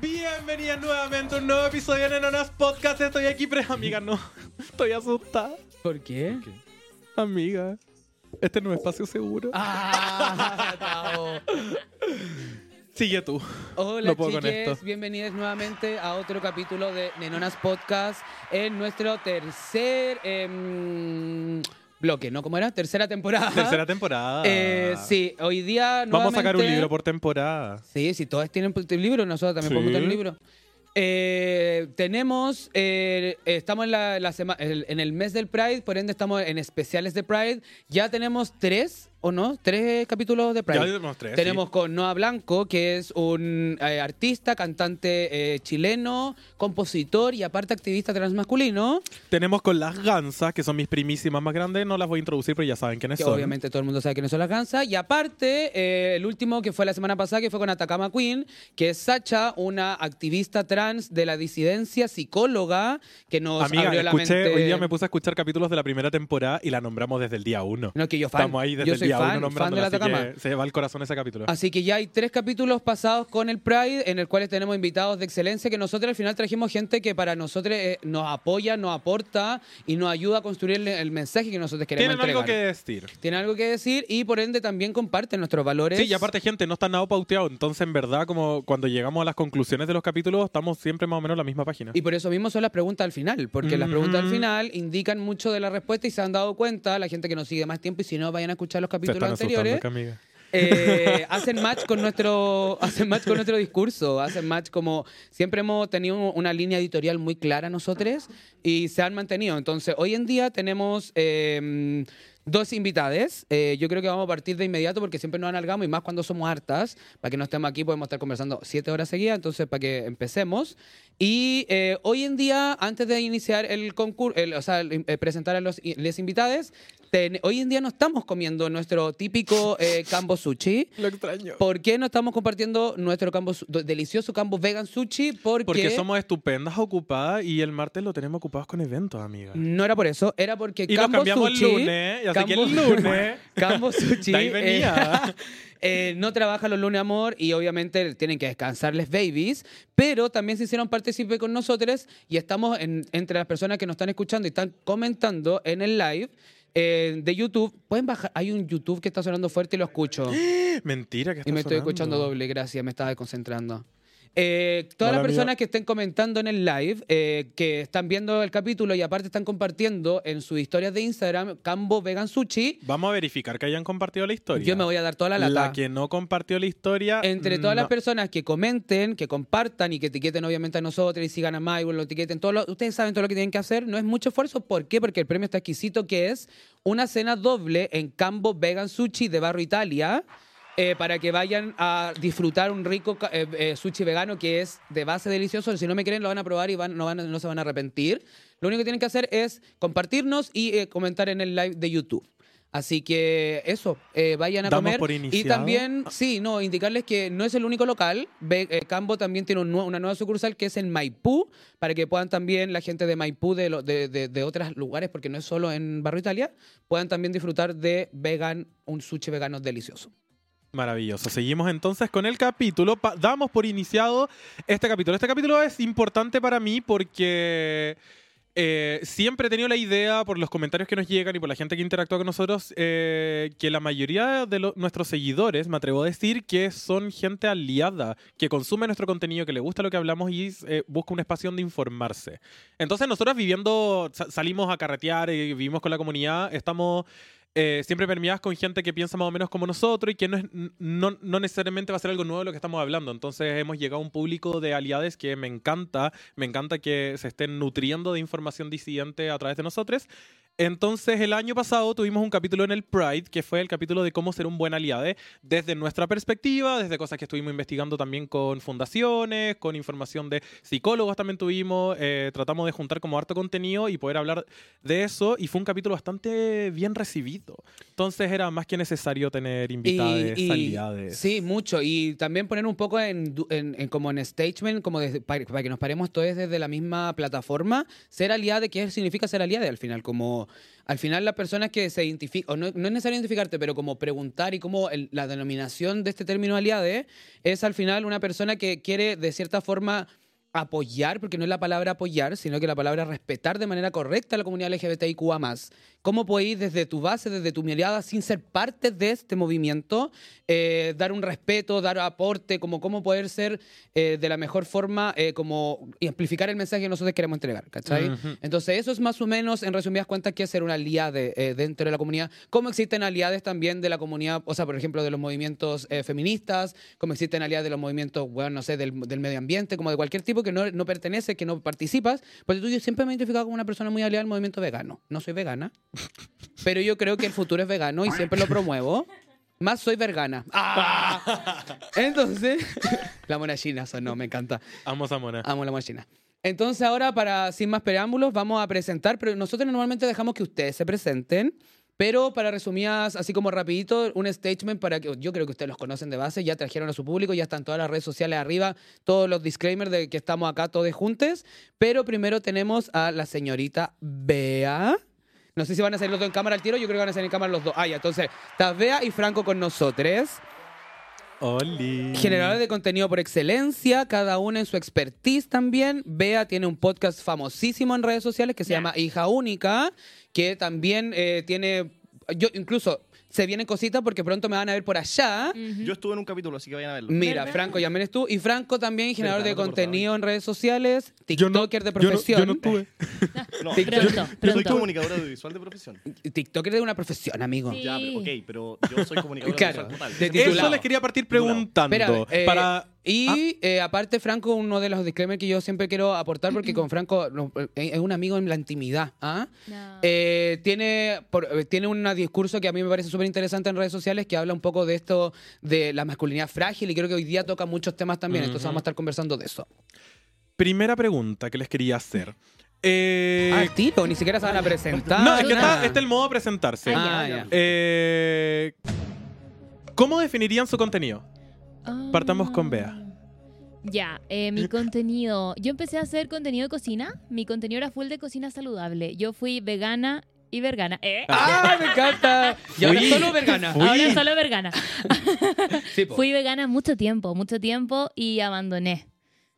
Bienvenidas nuevamente a un nuevo episodio de Nenonas Podcast. Estoy aquí, pero amiga, no. Estoy asustada. ¿Por qué? Amiga, este no es espacio seguro. Ah. Sigue tú. Hola No bienvenidos nuevamente a otro capítulo de Nenonas Podcast en nuestro tercer em, bloque, ¿no? ¿Cómo era? Tercera temporada. Tercera temporada. Eh, sí, hoy día Vamos a sacar un libro por temporada. Sí, si todos tienen pu- libro, nosotros también Sí. podemos tener un libro. Eh, tenemos, eh, estamos en, la, la sema- en el mes del Pride, por ende estamos en especiales de Pride. Ya tenemos tres, ¿o no? Tres capítulos de Pride. Ya tenemos tres, Tenemos sí. con Noah Blanco, que es un eh, artista, cantante eh, chileno, compositor y aparte activista transmasculino. Tenemos con las gansas, que son mis primísimas más grandes. No las voy a introducir, pero ya saben quiénes Que son. obviamente todo el mundo sabe quiénes son las gansas. Y aparte, eh, el último que fue la semana pasada, que fue con Atacama Queen, que es Sacha, una activista trans de la disidencia, psicóloga, que nos Amiga, abrió la escuché, mente. hoy día me puse a escuchar capítulos de la primera temporada y la nombramos desde el día uno. No, que yo fan. Estamos ahí desde yo el soy fan, fan de la Atacama. se va al corazón ese capítulo. Así que ya hay tres capítulos pasados con el Pride, en el cual tenemos invitados de excelencia, que nosotros al final trajimos gente que para nosotros eh, nos apoya, nos aporta y nos ayuda a construir el, el mensaje que nosotros queremos Tienen algo que decir. Tienen algo que decir y por ende también comparten nuestros valores. Sí, y aparte, gente, no está nada pauteado. Entonces, en verdad, como cuando llegamos a las conclusiones de los capítulos, estamos siempre más o menos en la misma página. Y por eso mismo son las preguntas al final, porque las preguntas al final indican mucho de la respuesta y se han dado cuenta, la gente que nos sigue más tiempo, y si no, vayan a escuchar los Se capítulos anteriores, eh, hacen match con nuestro hacen match con nuestro discurso, hacen match como siempre hemos tenido una línea editorial muy clara nosotros y se han mantenido. Entonces, hoy en día tenemos eh, dos invitades. Eh, yo creo que vamos a partir de inmediato porque siempre nos alargamos y más cuando somos hartas. Para que no estemos aquí podemos estar conversando siete horas seguidas, entonces para que empecemos. Y eh, hoy en día, antes de iniciar el concurso, o sea, el- eh, presentar a los les invitades, ten- hoy en día no estamos comiendo nuestro típico eh, cambo sushi. Lo extraño. ¿Por qué no estamos compartiendo nuestro cambo, delicioso cambo vegan sushi? Porque, Porque somos estupendas ocupadas y el martes lo tenemos ocupados con eventos, amiga. no era por eso, era porque Y cambo cambiamos sushi, el lunes, y así que el Cambo- lunes. Cambo Sushi. De ahí venía. eh, eh, no trabaja los lunes, amor, y obviamente tienen que descansarles babies, pero también se hicieron partícipe con nosotros y estamos en- entre las personas que nos están escuchando y están comentando en el live eh, de YouTube. Pueden bajar, hay un YouTube que está sonando fuerte y lo escucho. Mentira que está Y me estoy sonando. escuchando doble, gracias, me estaba desconcentrando. Eh, todas las personas que estén comentando en el live, eh, que están viendo el capítulo y aparte están compartiendo en sus historias de Instagram, Cambo Vegan Sushi, Vamos a verificar que hayan compartido la historia. yo me voy a dar toda la lata. La que no compartió la historia. Entre todas las personas que comenten, que compartan y que etiqueten obviamente a nosotros y sigan a Mike, lo etiqueten, todo lo- ustedes saben todo lo que tienen que hacer, no es mucho esfuerzo. ¿Por qué? Porque el premio está exquisito, que es una cena doble en Cambo Vegan Sushi de Barro Italia. Eh, para que vayan a disfrutar un rico eh, eh, sushi vegano que es de base delicioso. Si no me quieren, lo van a probar y van, no, van no se van a arrepentir. Lo único que tienen que hacer es compartirnos y eh, comentar en el live de YouTube. Así que eso, eh, vayan a Damos comer. por y también, sí, no, indicarles que no es el único local. Eh, Cambo también tiene un una nueva sucursal que es en Maipú, para que puedan también la gente de Maipú, de, lo- de, de, de otros lugares, porque no es solo en Barrio Italia, puedan también disfrutar de vegan, un sushi vegano delicioso. Maravilloso. Seguimos entonces con el capítulo. Pa- damos por iniciado este capítulo. Este capítulo es importante para mí porque eh, siempre he tenido la idea, por los comentarios que nos llegan y por la gente que interactúa con nosotros, eh, que la mayoría de nuestros seguidores, me atrevo a decir, que son gente aliada, que consume nuestro contenido, que le gusta lo que hablamos y eh, busca un espacio donde informarse. Entonces nosotros viviendo, sa- salimos a carretear y vivimos con la comunidad, estamos eh, siempre permeadas con gente que piensa más o menos como nosotros y que no, no, no necesariamente va a ser algo nuevo lo que estamos hablando. Entonces hemos llegado a un público de aliades que me encanta, me encanta que se estén nutriendo de información disidente a través de nosotros. Entonces, el año pasado tuvimos un capítulo en el Pride, que fue el capítulo de cómo ser un buen aliade, desde nuestra perspectiva, desde cosas que estuvimos investigando también con fundaciones, con información de psicólogos también tuvimos, eh, tratamos de juntar como harto contenido y poder hablar de eso, y fue un capítulo bastante bien recibido. Entonces, era más que necesario tener invitados, aliades. Sí, mucho. Y también poner un poco en, du- en- en como en statement, como desde- para, para que nos paremos todos desde la misma plataforma. Ser aliade, ¿qué significa ser aliade al final? Como al final las personas que se identifican, o no, no es necesario identificarte, pero como preguntar y como la denominación de este término aliade es al final una persona que quiere de cierta forma apoyar, porque no es la palabra apoyar, sino que la palabra respetar de manera correcta a la comunidad LGBTIQA+. ¿Cómo podéis desde tu base, desde tu mirada, sin ser parte de este movimiento, eh, dar un respeto, dar aporte, como cómo poder ser eh, de la mejor forma, eh, como y amplificar el mensaje que nosotros queremos entregar, ¿cachai? Ujú. Entonces eso es más o menos, en resumidas cuentas, que ser una aliada eh, dentro de la comunidad. Como existen aliados también de la comunidad, o sea, por ejemplo, de los movimientos eh, feministas, como existen aliados de los movimientos, bueno, no sé, del, del medio ambiente, como de cualquier tipo que no, no pertenece, que no participas. Porque tú yo siempre me he identificado como una persona muy aliada al movimiento vegano. No soy vegana, pero yo creo que el futuro es vegano y siempre lo promuevo. Más soy vegana. ¡Ah! Entonces, la mona china sonó, me encanta. Amo a Mona. Amo la mona china. Entonces ahora, para sin más preámbulos, vamos a presentar, pero nosotros normalmente dejamos que ustedes se presenten, pero para resumidas, así como rapidito, un statement para que yo creo que ustedes los conocen de base, ya trajeron a su público, ya están todas las redes sociales arriba, todos los disclaimers de que estamos acá todos juntos, pero primero tenemos a la señorita Bea. No sé si van a salir los dos en cámara al tiro, yo creo que van a salir en cámara los dos. Ah, entonces, está Bea y Franco con nosotros. Oli. Generadores de contenido por excelencia, cada uno en su expertise también. Bea tiene un podcast famosísimo en redes sociales que se llama Hija Única, que también eh, tiene. Yo incluso se vienen cositas porque pronto me van a ver por allá. Yo estuve en un capítulo, así que vayan a verlo. Mira, ¿Verdad? Franco, ya eres tú. Y Franco también, generador de no te contenido en redes sociales, Yo no- TikToker de yo no- profesión. Yo no, tuve. No, TikTok. yo- Pronto, yo soy comunicador audiovisual de profesión. TikToker de una profesión, amigo. Sí. Ya, pero, ok, pero yo soy comunicador Claro, audiovisual total. de Eso les quería partir preguntando. Espérame, eh, para... Y Ah. eh, aparte, Franco, uno de los disclaimers que yo siempre quiero aportar, porque con Franco no, eh, es un amigo en la intimidad. ¿ah? No. Eh, tiene, por- tiene un discurso que a mí me parece súper interesante en redes sociales que habla un poco de esto de la masculinidad frágil y creo que hoy día toca muchos temas también, entonces vamos a estar conversando de eso. Primera pregunta que les quería hacer. Eh, ah, tiro, ni siquiera se van a presentar. no, es que nada. está, está el modo presentarse. Ah, Ah, ya. Eh, ¿Cómo definirían su contenido? Partamos con Bea. Ah. Ya, eh, mi contenido. Yo empecé a hacer contenido de cocina. Mi contenido era full de cocina saludable. Yo fui vegana y vergana. ¿Eh? ¡Ah, me encanta! Y ahora Fui- solo vegana. fui- Ahora solo vergana. Sí, po. Fui vegana mucho tiempo, mucho tiempo y abandoné.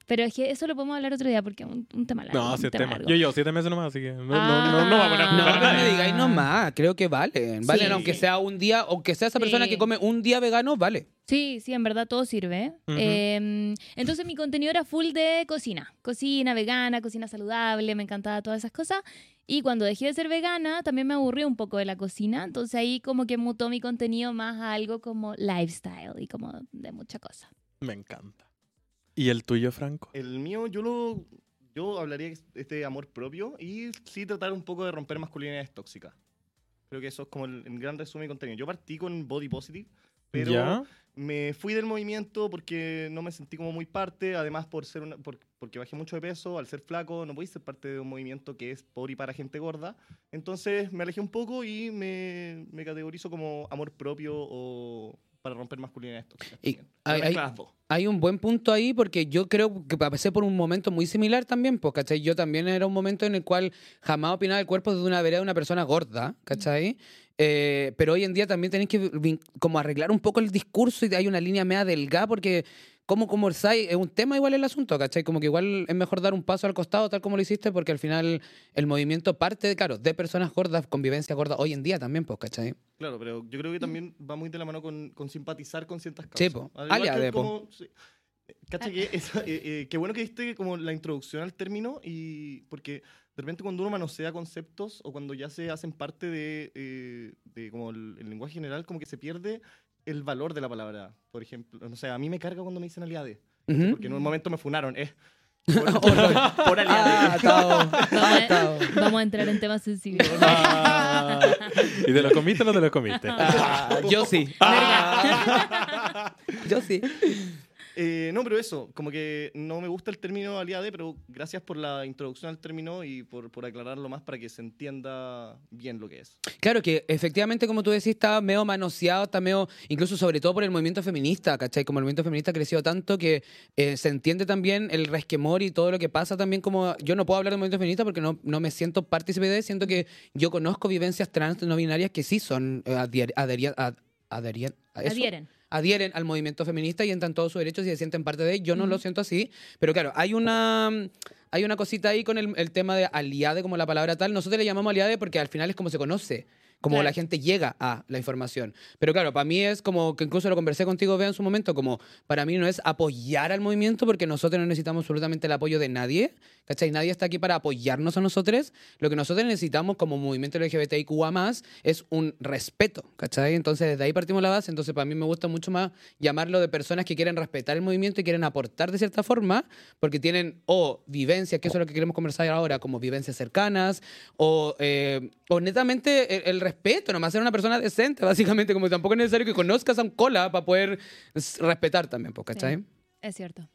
Pero es que eso lo podemos hablar otro día porque es un, un tema largo. No, sí, tema tema. largo. Yo llevo siete meses nomás, así que no, no, Ah. no, no va a poner No, me digáis nomás, creo que valen. Valen, Sí. aunque sea un día, aunque sea esa persona Sí. que come un día vegano, vale. Sí, sí, en verdad todo sirve. Eh, entonces mi contenido era full de cocina. Cocina vegana, cocina saludable, me encantaba todas esas cosas. Y cuando dejé de ser vegana, también me aburrí un poco de la cocina. Entonces ahí como que mutó mi contenido más a algo como lifestyle y como de mucha cosa. Me encanta. ¿Y el tuyo, Franco? El mío, yo lo. Yo hablaría de este amor propio y sí tratar un poco de romper masculinidades tóxicas. Creo que eso es como el, el gran resumen de contenido. Yo partí con Body Positive, pero ¿Ya? me fui del movimiento porque no me sentí como muy parte. Además, por ser una, por- porque bajé mucho de peso, al ser flaco, no podía ser parte de un movimiento que es por y para gente gorda. Entonces me alejé un poco y me, me categorizo como amor propio o para romper masculinidades tóxicas. Y hay- hay-. Hay un buen punto ahí porque yo creo que pasé por un momento muy similar también, pues, ¿cachai? Yo también era un momento en el cual jamás opinaba el cuerpo de una vereda de una persona gorda, ¿cachai? Eh, pero hoy en día también tenéis que como arreglar un poco el discurso y hay una línea media delgada porque como conversáis, es un tema igual el asunto, ¿cachai? Como que igual es mejor dar un paso al costado tal como lo hiciste porque al final el movimiento parte, claro, de personas gordas, convivencia gorda hoy en día también, pues, ¿cachai? Claro, pero yo creo que también va muy de la mano con, con simpatizar con ciertas causas. Sí, po. Al igual Aliade, que po. como- sí. Cacha que esa- eh, eh, qué bueno que diste como la introducción al término y porque de repente cuando uno manosea conceptos o cuando ya se hacen parte de, eh, de como el, el lenguaje general como que se pierde el valor de la palabra. Por ejemplo, no sé, a mí me carga cuando me dicen aliade, Ujú. porque en un momento me funaron, eh. Por, por, por aliade. Ah, Tao. Ah, Tao. vamos a entrar en temas sensibles. Ah. ¿Y te lo comiste o no te lo comiste? Ah, yo sí. Ah. yo sí. Eh, no, pero eso, como que no me gusta el término aliade, pero gracias por la introducción al término y por, por aclararlo más para que se entienda bien lo que es. Claro que efectivamente, como tú decís, está medio manoseado, está medio, incluso sobre todo por el movimiento feminista, ¿cachai? Como el movimiento feminista ha crecido tanto que eh, se entiende también el resquemor y todo lo que pasa también como... Yo no puedo hablar del movimiento feminista porque no, no me siento partícipe de, siento que yo conozco vivencias trans no binarias que sí son eh, adhier- adhería- ad- adherían- ¿a eso? Adhieren. Adhieren al movimiento feminista y entran todos sus derechos y se sienten parte de él. Yo no lo siento así, pero claro, hay una hay una cosita ahí con el, el tema de aliade como la palabra tal. Nosotros le llamamos aliade porque al final es como se conoce, como Claro. la gente llega a la información. Pero claro, para mí es como que incluso lo conversé contigo, Bea, en su momento, como para mí no es apoyar al movimiento porque nosotros no necesitamos absolutamente el apoyo de nadie, ¿cachai? Nadie está aquí para apoyarnos a nosotros. Lo que nosotros necesitamos como movimiento LGBTIQA+, es un respeto, ¿cachai? Entonces, desde ahí partimos la base. Entonces, para mí me gusta mucho más llamarlo de personas que quieren respetar el movimiento y quieren aportar de cierta forma, porque tienen o vivencias, que eso es lo que queremos conversar ahora, como vivencias cercanas, o, eh, o netamente el, el respeto, nomás ser una persona decente, básicamente, como tampoco es necesario que conozcas a un cola para poder respetar también, pues, ¿cachai? Sí. Es cierto.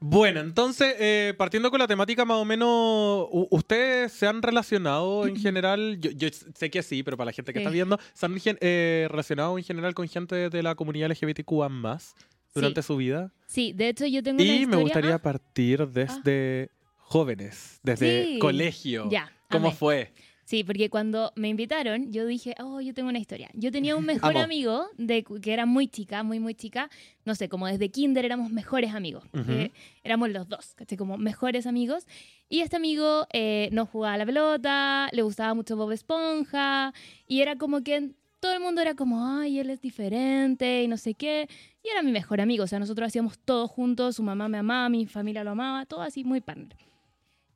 Bueno, entonces, eh, partiendo con la temática más o menos, ¿ustedes se han relacionado en general? Yo, yo sé que sí, pero para la gente que Sí. está viendo, ¿se han eh, relacionado en general con gente de la comunidad LGBTQA más durante Sí. su vida? Sí, de hecho yo tengo una Y historia... me gustaría Ah, partir desde jóvenes, desde Sí. colegio. Ya, ¿Cómo fue? Sí, porque cuando me invitaron, yo dije, oh, yo tengo una historia. Yo tenía un mejor Amo. amigo de, que era muy chica, muy, muy chica. No sé, como desde kinder éramos mejores amigos. Ujú. Eh, éramos los dos, ¿cachai? Como mejores amigos. Y este amigo eh, no jugaba a la pelota, le gustaba mucho Bob Esponja. Y era como que todo el mundo era como, ay, él es diferente y no sé qué. Y era mi mejor amigo. O sea, nosotros hacíamos todo juntos. Su mamá me amaba, mi familia lo amaba, todo así muy partner.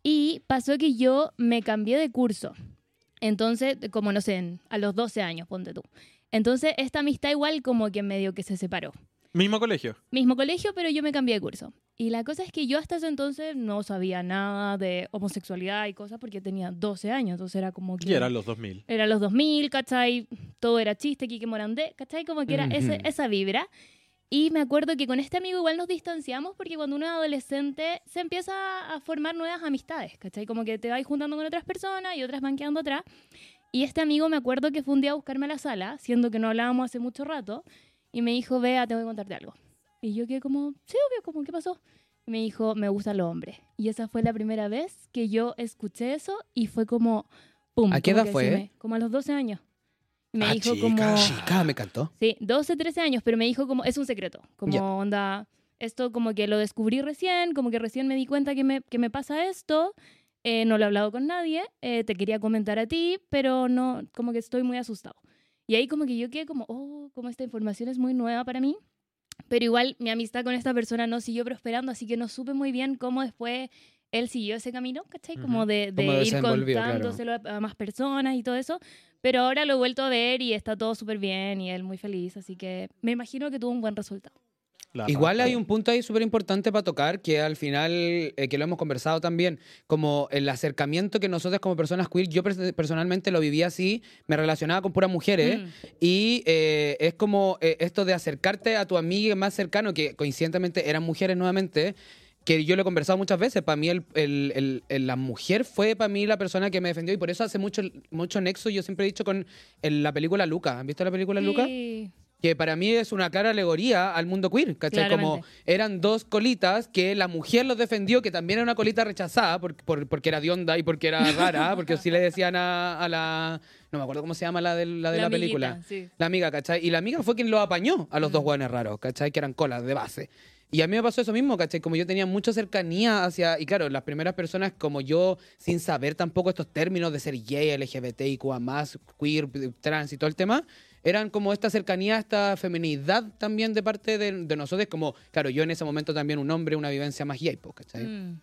Y pasó que yo me cambié de curso. Entonces, como no sé, a los 12 años, ponte tú. Entonces, esta amistad igual como que medio que se separó. Mismo colegio. Mismo colegio, pero yo me cambié de curso. Y la cosa es que yo hasta ese entonces no sabía nada de homosexualidad y cosas porque tenía 12 años. Entonces era como que... Y eran los 2000. Era los 2000, ¿cachai? Todo era chiste, Kike Morandé, ¿cachai? Como que era ese- Ujú. esa vibra. Y me acuerdo que con este amigo igual nos distanciamos porque cuando uno es adolescente se empieza a formar nuevas amistades, ¿cachai? Como que te vas juntando con otras personas y otras van quedando atrás. Y este amigo me acuerdo que fue un día a buscarme a la sala, siendo que no hablábamos hace mucho rato, y me dijo, vea, tengo que contarte algo. Y yo quedé como, sí, obvio, como, ¿qué pasó? Y me dijo, me gustan los hombres. Y esa fue la primera vez que yo escuché eso y fue como, ¡pum! ¿A qué edad fue? como a los 12 años. Me Ah, dijo chica. como... Chica, me encantó. Sí, 12, 13 años, pero me dijo como, es un secreto, como Ya. onda, esto como que lo descubrí recién, como que recién me di cuenta que me, que me pasa esto, eh, no lo he hablado con nadie, eh, te quería comentar a ti, pero no, como que estoy muy asustado. Y ahí como que yo quedé como, oh, como esta información es muy nueva para mí, pero igual mi amistad con esta persona no siguió prosperando, así que no supe muy bien cómo después él siguió ese camino, ¿cachai? Como de, de ir claro. contándoselo a- más personas y todo eso. Pero ahora lo he vuelto a ver y está todo súper bien y él muy feliz, así que me imagino que tuvo un buen resultado. La Igual hay un punto ahí súper importante para tocar, que al final, eh, que lo hemos conversado también, como el acercamiento que nosotros como personas queer, yo pers- personalmente lo viví así, me relacionaba con puras mujeres, Mm. y eh, es como eh, esto de acercarte a tu amiga más cercano, que coincidentemente eran mujeres nuevamente, que yo lo he conversado muchas veces, para mí el, el- la mujer fue para mí la persona que me defendió, y por eso hace mucho, mucho nexo, yo siempre he dicho con la película Luca, ¿han visto la película Luca? Sí. que para mí es una clara alegoría al mundo queer, ¿cachai? Como eran dos colitas que la mujer los defendió, que también era una colita rechazada por, por- porque era de onda y porque era rara, porque así le decían a, a la... No me acuerdo cómo se llama la de la, de la, amiguita, película. sí. La amiga, ¿cachai? Y la amiga fue quien lo apañó a los dos guanes raros, ¿cachai? Que eran colas de base. Y a mí me pasó eso mismo, ¿cachai? Como yo tenía mucha cercanía hacia... Y claro, las primeras personas como yo, sin saber tampoco estos términos de ser gay, LGBT, más queer, trans y todo el tema, eran como esta cercanía, esta feminidad también de parte de, de nosotros. Como, claro, yo en ese momento también un hombre, una vivencia más gay, pues, ¿cachai? Mm.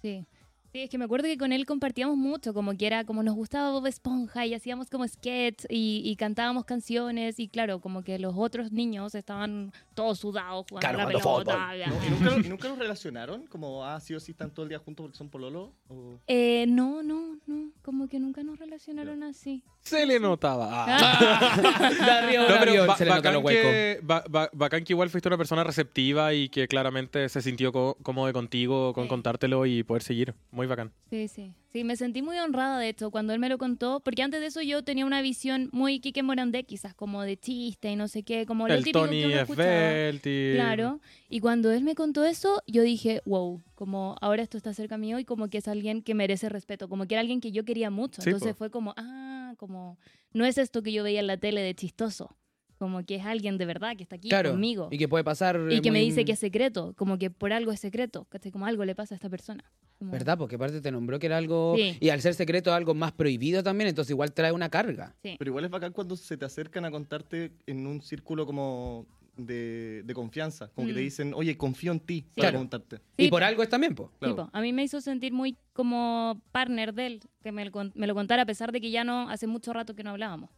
Sí. Sí, es que me acuerdo que con él compartíamos mucho, como que era como nos gustaba Bob Esponja y hacíamos como sketch y, y cantábamos canciones y claro, como que los otros niños estaban todos sudados jugando Claro, a la pelota. No. ¿Y nunca, y nunca los relacionaron? Como, ah, sí o sí están todo el día juntos porque son pololo. O... Eh, no, no, no, como que nunca nos relacionaron así. Se le notaba. Ah. No, pero ba- se le bacán, que, ba- ba- bacán que igual fuiste una persona receptiva y que claramente se sintió co- cómodo contigo, con Sí. contártelo y poder seguir. Muy bacán. Sí, sí. Sí, me sentí muy honrada de hecho cuando él me lo contó, porque antes de eso yo tenía una visión muy Kike Morandé, quizás como de chiste y no sé qué, como lo El típico Tony que uno. Claro. Y cuando él me contó eso, yo dije, wow, como ahora esto está cerca mío y como que es alguien que merece respeto, como que era alguien que yo quería mucho. Sí, Entonces po. fue como, ah, como, no es esto que yo veía en la tele de chistoso, como que es alguien de verdad que está aquí Claro. conmigo. Y que puede pasar. Y que me muy- dice que es secreto, como que por algo es secreto, ¿cachai? Como algo le pasa a esta persona. Como- ¿Verdad? Porque aparte te nombró que era algo. Sí. Y al ser secreto, algo más prohibido también, entonces igual trae una carga. Sí. Pero igual es bacán cuando se te acercan a contarte en un círculo como de, de confianza. Como que te Mm. dicen, oye, confío en ti Sí. para Claro. contarte. Y por algo es también, pues. Claro. a mí me hizo sentir muy como partner de él, que me, lo me lo contara a pesar de que ya no, hace mucho rato que no hablábamos.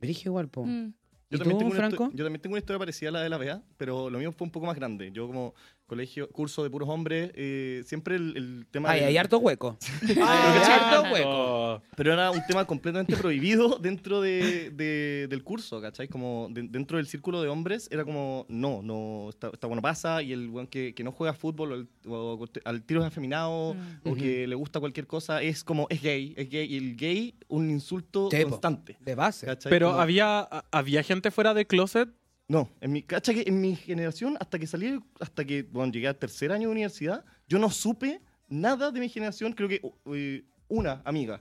Dirige igual, po. Mm. ¿Y Yo también, tú, tengo una Franco? yo también tengo una historia parecida a la de la Bea, pero lo mío fue un poco más grande. Yo como colegio, curso de puros hombres, eh, siempre el, el tema... Ay, del- hay harto hueco. Hay harto hueco. Pero era un tema completamente prohibido dentro de, de- del curso, ¿cachai? Como de- dentro del círculo de hombres era como, no, no, esta, esta bueno pasa y el weón que, que no juega fútbol o, el- o al tiro es afeminado Mm. o que le gusta cualquier cosa es como, es gay, es gay. Y el gay, un insulto constante. De base. ¿cachai? Pero Como- había, había gente fuera de closet. No, en mi, cacha que en mi generación, hasta que salí, hasta que bueno, llegué al tercer año de universidad, yo no supe nada de mi generación, creo que eh, una amiga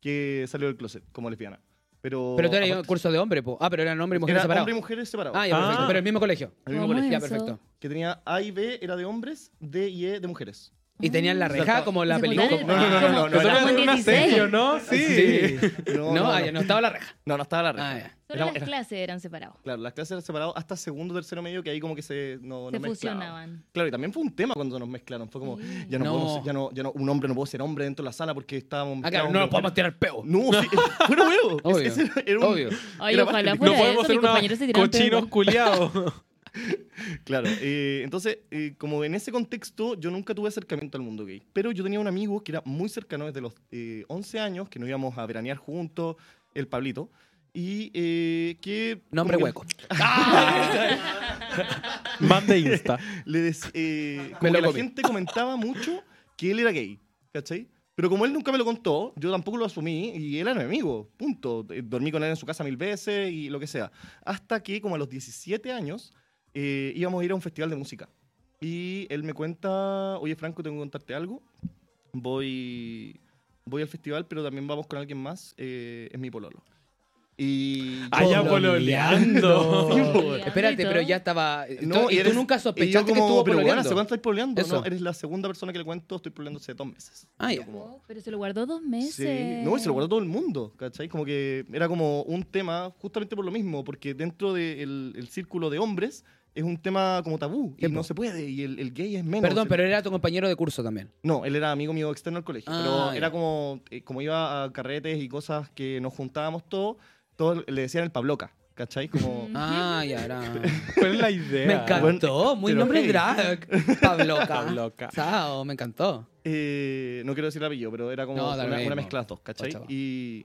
que salió del closet como lesbiana. Pero, Pero tú eras aparte- curso de hombre, po. Ah, pero eran hombre y mujer era separados. hombre y mujeres separados. Ah, ya, perfecto. Ah. Pero el mismo colegio. El mismo ¿Cómo colegio. Ya, perfecto. Que tenía A y B era de hombres, D y E de mujeres. Y tenían la Ah. reja como la ¿Se película. No, no, no, no, no, como de una 16. serie, ¿no? Sí. Sí. No, No, no, ah, no. ya no estaba la reja. No, no estaba la reja. Ah. Solo Era- las era- clases eran separados. Claro, las clases eran separadas hasta segundo, tercero, medio, que ahí como que se, no, Se fusionaban. Claro, y también fue un tema cuando nos mezclaron. Fue como, Sí. ya no, No. podemos ser- ya no, ya no, un hombre no puede ser hombre dentro de la sala porque estábamos. Ah, claro, estábamos no nos podemos tirar peo. No, sí, fuera huevo. Obvio, Obvio. Ojalá fuera No podemos eso, ser mis unos compañeros se tiraban cochinos culiados. Claro, eh, entonces, eh, como en ese contexto, yo nunca tuve acercamiento al mundo gay. Pero yo tenía un amigo que era muy cercano desde los eh, 11 años, que nos íbamos a veranear juntos, el Pablito. Y eh, que. Nombre hueco. Man de Insta. Le des- eh, como que la comí. gente comentaba mucho que él era gay, ¿cachai? Pero como él nunca me lo contó, yo tampoco lo asumí y él era mi amigo, punto. Eh, Dormí con él en su casa mil veces y lo que sea. Hasta que como a los 17 años eh, íbamos a ir a un festival de música. Y él me cuenta, oye Franco, tengo que contarte algo. Voy, voy al festival, pero también vamos con alguien más. eh, es mi pololo. Y... Ah, ya pololeando. Sí, po. Pololeando Espérate, pero ya estaba. No, y, tú eres- nunca y yo sospechaste que como, estuvo pero pololeando. ¿hace cuánto estáis pololeando? Eso. No, eres la segunda persona que le cuento, estoy pololeando hace dos meses. Ah, ya. como, Oh, pero se lo guardó dos meses. Sí, no, y se lo guardó todo el mundo, ¿cachai? Como que era como un tema justamente por lo mismo, porque dentro del el círculo de hombres es un tema como tabú y no se puede, y el, el gay es menos. Perdón, El- pero era tu compañero de curso también. No, él era amigo mío externo al colegio, Ah, pero ya. era como, eh, como iba a carretes y cosas que nos juntábamos todos, todos le decían el Pabloca, ¿cachai? Como... Ah, ya era. ¿Cuál es la idea? Me encantó. Muy pero nombre hey. drag. Pabloca. Pabloca. Chao, me encantó. Eh, no quiero decir el apellido, pero era como No, una, una mezcla de las dos, ¿cachai? Chao. Y,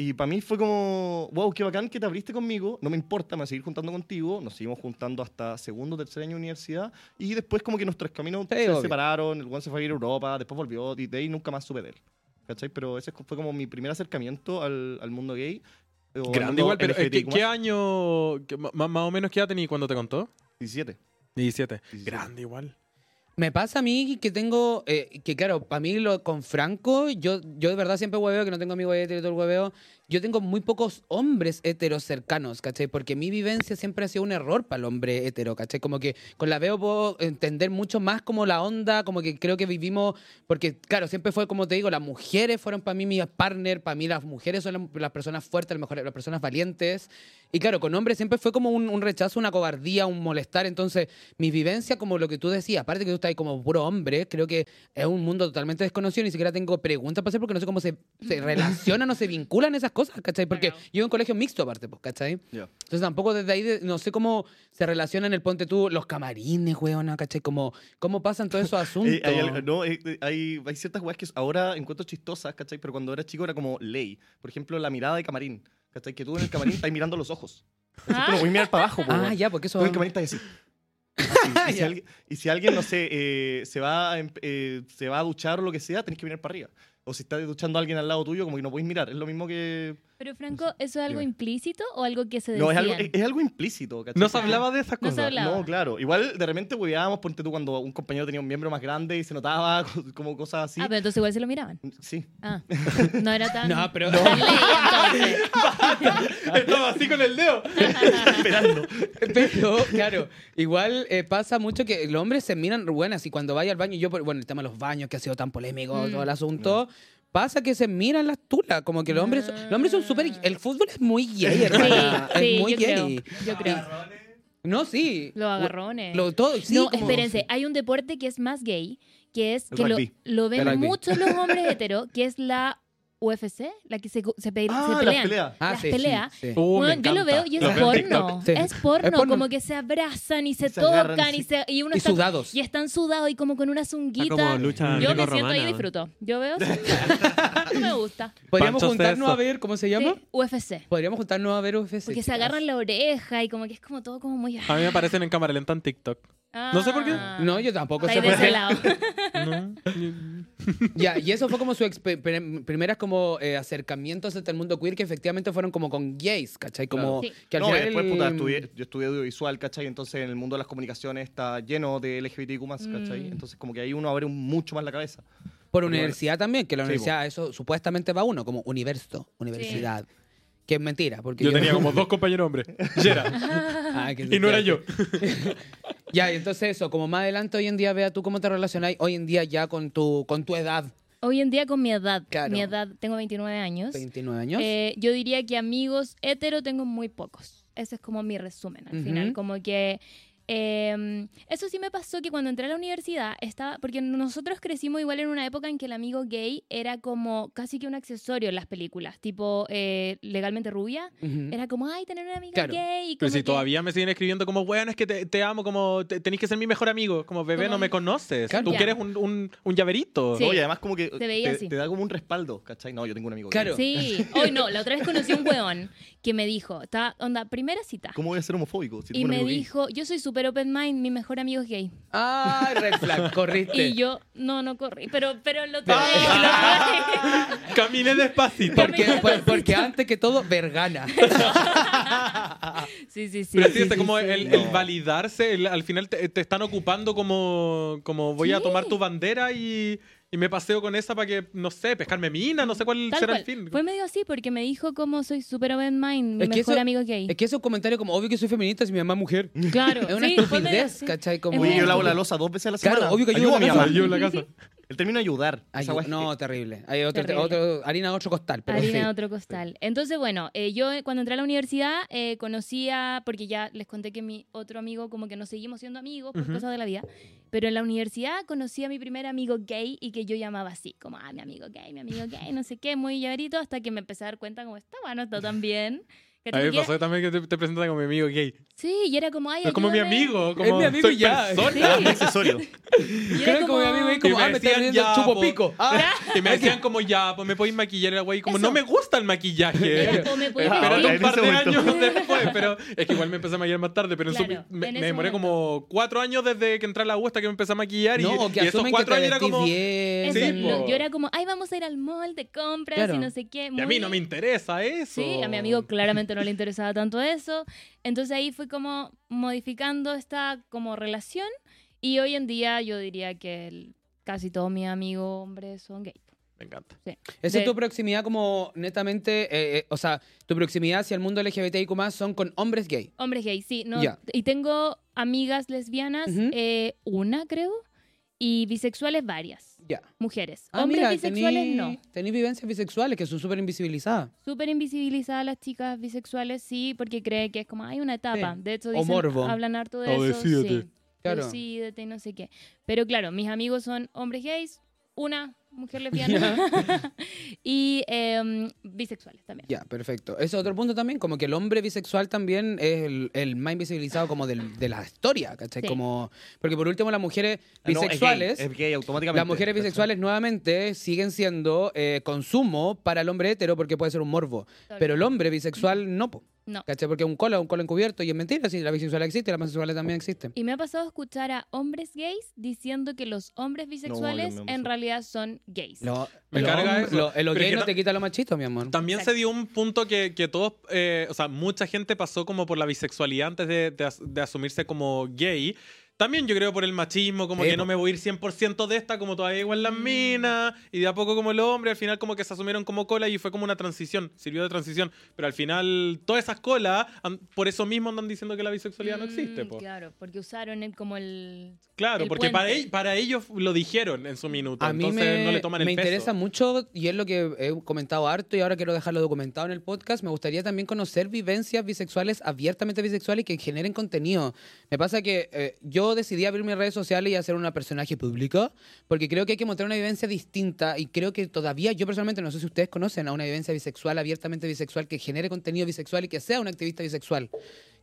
y para mí fue como, wow, qué bacán que te abriste conmigo, no me importa, me voy a seguir juntando contigo, nos seguimos juntando hasta segundo, tercer año de universidad, y después como que nuestros caminos Sí, se obvio. separaron, el one se fue a ir a Europa, después volvió, y de ahí nunca más supe de él, ¿cachai? Pero ese fue como mi primer acercamiento al, al mundo gay. Grande mundo igual, pero eh, ¿qué, qué año, qué- ma- más o menos qué edad tenías cuando te contó? 17. 17. 17. Grande igual. Me pasa a mí que tengo, eh, que claro, para mí lo, con Franco, yo, yo de verdad siempre hueveo, que no tengo amigos hetero y todo el hueveo, yo tengo muy pocos hombres heteros cercanos, ¿cachai? Porque mi vivencia siempre ha sido un error para el hombre hetero, ¿cachai? Como que con la veo puedo entender mucho más como la onda, como que creo que vivimos, porque claro, siempre fue como te digo, las mujeres fueron para mí mis partners, para mí las mujeres son las, las personas fuertes, las, las personas valientes, y claro, con hombres siempre fue como un, un rechazo, una cobardía, un molestar, entonces mi vivencia como lo que tú decías, aparte que tú estás ¿cachai? Como puro hombre, creo que es un mundo totalmente desconocido, ni siquiera tengo preguntas para hacer porque no sé cómo se, se relacionan o se vinculan esas cosas, ¿cachai? Porque yo en un colegio mixto aparte, pues, ¿cachai? Ya. Entonces tampoco desde ahí, de- no sé cómo se relacionan el ponte tú, los camarines, weona, ¿cachai? Como, ¿Cómo pasan todos esos asuntos? Eh, hay, algo- no, eh, eh, hay, hay ciertas weas que ahora encuentro chistosas, ¿cachai? Pero cuando era chico era como ley. Por ejemplo, la mirada de camarín, ¿cachai? Que tú en el camarín estás mirando los ojos. Así Ah. tú no voy a mirar para abajo, ah, ya, porque eso... Tú en el camarín estás así. Y, si alguien, y si alguien, no sé, eh, se, va a, em- eh, se va a duchar o lo que sea, tenés que mirar para arriba. O si está duchando a alguien al lado tuyo, como que no podéis mirar. Es lo mismo que... Pero Franco, ¿eso es algo Dime. implícito o algo que se No, decían? es algo, es, es algo implícito, ¿cachai? No se hablaba de esas No se cosas. hablaba. No, claro. Igual de repente hueveábamos, ponte tú cuando un compañero tenía un miembro más grande y se notaba como cosas así. Ah, pero entonces igual se lo miraban. Sí. Ah, no era tan... No, pero- tan ley. Estaba así con el dedo. Esperando. Pero, claro, igual eh, pasa mucho que los hombres se miran buenas y cuando vaya al baño, yo, bueno, el tema de los baños que ha sido tan polémico, Mm. todo el asunto, pasa que se miran las tulas, como que los hombres, los hombres son súper, el fútbol es muy gay, hermana, Sí, sí, es muy yo gay. creo. Yo creo. No, sí. Los agarrones. Lo, todo, sí, no, como- espérense, hay un deporte que es más gay, que es El que lo, rugby. lo ven muchos los hombres heteros, que es la UFC, la que se, se, pe- Ah, se las pelean. peleas. Ah, las sí, sí, peleas. sí. Uh, Bueno, yo lo veo y es porno. Es porno, Es porno. como que se abrazan y se, Se tocan agarran, y, se, y uno Y está- sudados. Y están sudados y como con una zunguita. como lucha Yo me siento ahí y disfruto. Yo veo no me gusta. Podríamos Pancho juntarnos a ver, ¿cómo se llama? Sí, UFC. Podríamos juntarnos a ver UFC. Porque se agarran la oreja y como que es como todo como muy... A mí me aparecen en cámara lenta en TikTok. No sé por qué. Ah. No, yo tampoco Está sé por ese qué. lado. No. Ya, y eso fue como su expe- pre- primeras como eh, acercamientos entre el mundo queer que efectivamente fueron como con gays, ¿cachai? Como Claro. Sí. que al no, final después, el- puta, estudié- yo estudié audiovisual, ¿cachai? Entonces en el mundo de las comunicaciones está lleno de LGBTQ+, ¿cachai? Mm. Entonces como que ahí uno abre un- mucho más la cabeza. por universidad también, que la Sí, universidad eso supuestamente va uno como universo, universidad. Que es mentira, porque Yo tenía como dos compañeros hombres. Yera. Ah, que Y no era yo. Ya, y entonces eso, como más adelante hoy en día vea tú cómo te relacionáis hoy en día ya con tu con tu edad, Hoy en día con mi edad, Claro. mi edad, tengo 29 años. 29 años. Eh, yo diría que amigos hetero tengo muy pocos. Ese es como mi resumen al final. Como que eh, eso sí me pasó que cuando entré a la universidad estaba, porque nosotros crecimos igual en una época en que el amigo gay era como casi que un accesorio en las películas, tipo eh, legalmente rubia. Ujú. Era como, ay, tener un amigo Claro. gay. Y Pero si que- todavía me siguen escribiendo como, weón, es que te, te amo, como te- tenés que ser mi mejor amigo. Como, bebé, Como- no me conoces. Claro. Tú Ya. quieres un, un, un llaverito. Sí. No, y además como que te, te da como un respaldo, ¿cachai? No, yo tengo un amigo. Claro. gay. Sí, hoy no, la otra vez conocí a un weón que me dijo, está, onda, primera cita. ¿Cómo voy a ser homofóbico? Si Y me amigo gay? dijo, yo soy súper open mind, mi mejor amigo es gay. Ay, red flag, corriste. Y yo, no, no corrí, pero, pero lo Pero- tuve. Caminé despacito. porque, por- porque antes que todo, vergana. sí, sí, sí. Pero sí, sí, sí, como sí. el, el validarse, el- al final te, te están ocupando como, como voy a tomar tu bandera y, y me paseo con esa para que, no sé, pescarme mina, no sé cuál Tal será cual. el fin. Fue medio así porque me dijo como soy súper open mind, mi Es que mejor eso- amigo es gay. Es que esos comentarios como, obvio que soy feminista si mi mamá es mujer. Claro. Es una sí, fue medio estupidez, así. ¿cachai? Como... Oye, yo lavo la losa dos veces a la Claro, semana. obvio que ayudo a mi mamá. Yo en la casa. El término ayudar. Ay, esa wea es- no, terrible. Hay otro, Terrible. otro, harina de otro costal, pero Harina sí. de otro costal. Entonces, bueno, eh, yo eh, cuando entré a la universidad eh, conocía, porque ya les conté que mi otro amigo, como que nos seguimos siendo amigos por Ujú. cosas de la vida, pero en la universidad conocí a mi primer amigo gay y que yo llamaba así, como, ah, mi amigo gay, mi amigo gay, no sé qué, muy llaverito, hasta que me empecé a dar cuenta como estaba, no está tan bien. A mí me Que era- pasó también que te, te presentan como mi amigo gay. Sí, y era como, ay, Es como mi amigo, como mi amigo soy y ya. persona. Un accesorio. Y era como mi amigo y Y como, me ah, me decían, ya, chupo po. pico. Ah, Y me decían como ya, pues me podéis maquillar, era güey, como Eso. no me gusta el maquillaje. Era como, me un par de momento. años después, pero es que igual me empecé a maquillar más tarde, pero en su- Claro, me, en me demoré momento. como cuatro años desde que entré a la U hasta que me empecé a maquillar y, no, que y esos que cuatro años era como... Sí, no, yo era como, ay, vamos a ir al mall de compras Claro. y no sé qué. Y a mí no me interesa eso. Sí, a mi amigo claramente no le interesaba tanto eso. Entonces ahí fui como modificando esta como relación y hoy en día yo diría que el- casi todos mis amigos hombres son gay. Me encanta. Esa de- es tu proximidad como netamente, eh, eh, o sea, tu proximidad hacia el mundo LGBTIQ+, son con hombres gay. Hombres gay, sí. No, Ya. Y tengo amigas lesbianas, Ujú. eh, una creo, y bisexuales varias, Ya. mujeres. Ah, Hombres mira, bisexuales tení- no. Tení vivencias bisexuales que son súper invisibilizadas. Súper invisibilizadas las chicas bisexuales, sí, porque creen que es como, hay una etapa. Sí. De hecho, O dicen, morbo. hablan harto de O eso. decídete. sí. Claro. decídete y no sé qué. Pero claro, mis amigos son hombres gays, una mujer lesbiana y em, bisexuales también. Ya, perfecto. Ese es otro punto también, como que el hombre bisexual también es el, el más invisibilizado como del- de la historia, ¿cachai? Sí. Como, porque por último las mujeres Ah, no, es gay, bisexuales... Es gay, automáticamente. Las mujeres ¿cachai? bisexuales nuevamente siguen siendo eh, consumo para el hombre hetero porque puede ser un morbo. Pero el hombre bisexual no, po, No. ¿cachai? Porque un cola, un cola encubierto y es mentira, sí, la bisexualidad existe, la pansexualidad también existe. Y me ha pasado a escuchar a hombres gays diciendo que los hombres bisexuales en realidad son gays. Lo, Me lo- carga eso. lo- gay no te quita lo machito, mi amor. También Exacto. se dio un punto que, que todos, eh, o sea, mucha gente pasó como por la bisexualidad antes de, de as- de asumirse como gay. También yo creo por el machismo, como Sí, que po. no me voy a ir 100% de esta, como todavía igual las minas, y de a poco como el hombre, al final como que se asumieron como cola y fue como una transición, sirvió de transición. Pero al final todas esas colas, por eso mismo andan diciendo que la bisexualidad no existe. Mm, po. Claro, porque usaron el, como el... Claro, el porque para, ell- para ellos lo dijeron en su minuto, A mí entonces me, no le toman el me peso. interesa mucho y es lo que he comentado harto y ahora quiero dejarlo documentado en el podcast. Me gustaría también conocer vivencias bisexuales abiertamente bisexuales que generen contenido. Me pasa que eh, yo decidí abrir mis redes sociales y hacer una personaje público porque creo que hay que mostrar una vivencia distinta y creo que todavía yo personalmente no sé si ustedes conocen a una vivencia bisexual, abiertamente bisexual, que genere contenido bisexual y que sea un activista bisexual.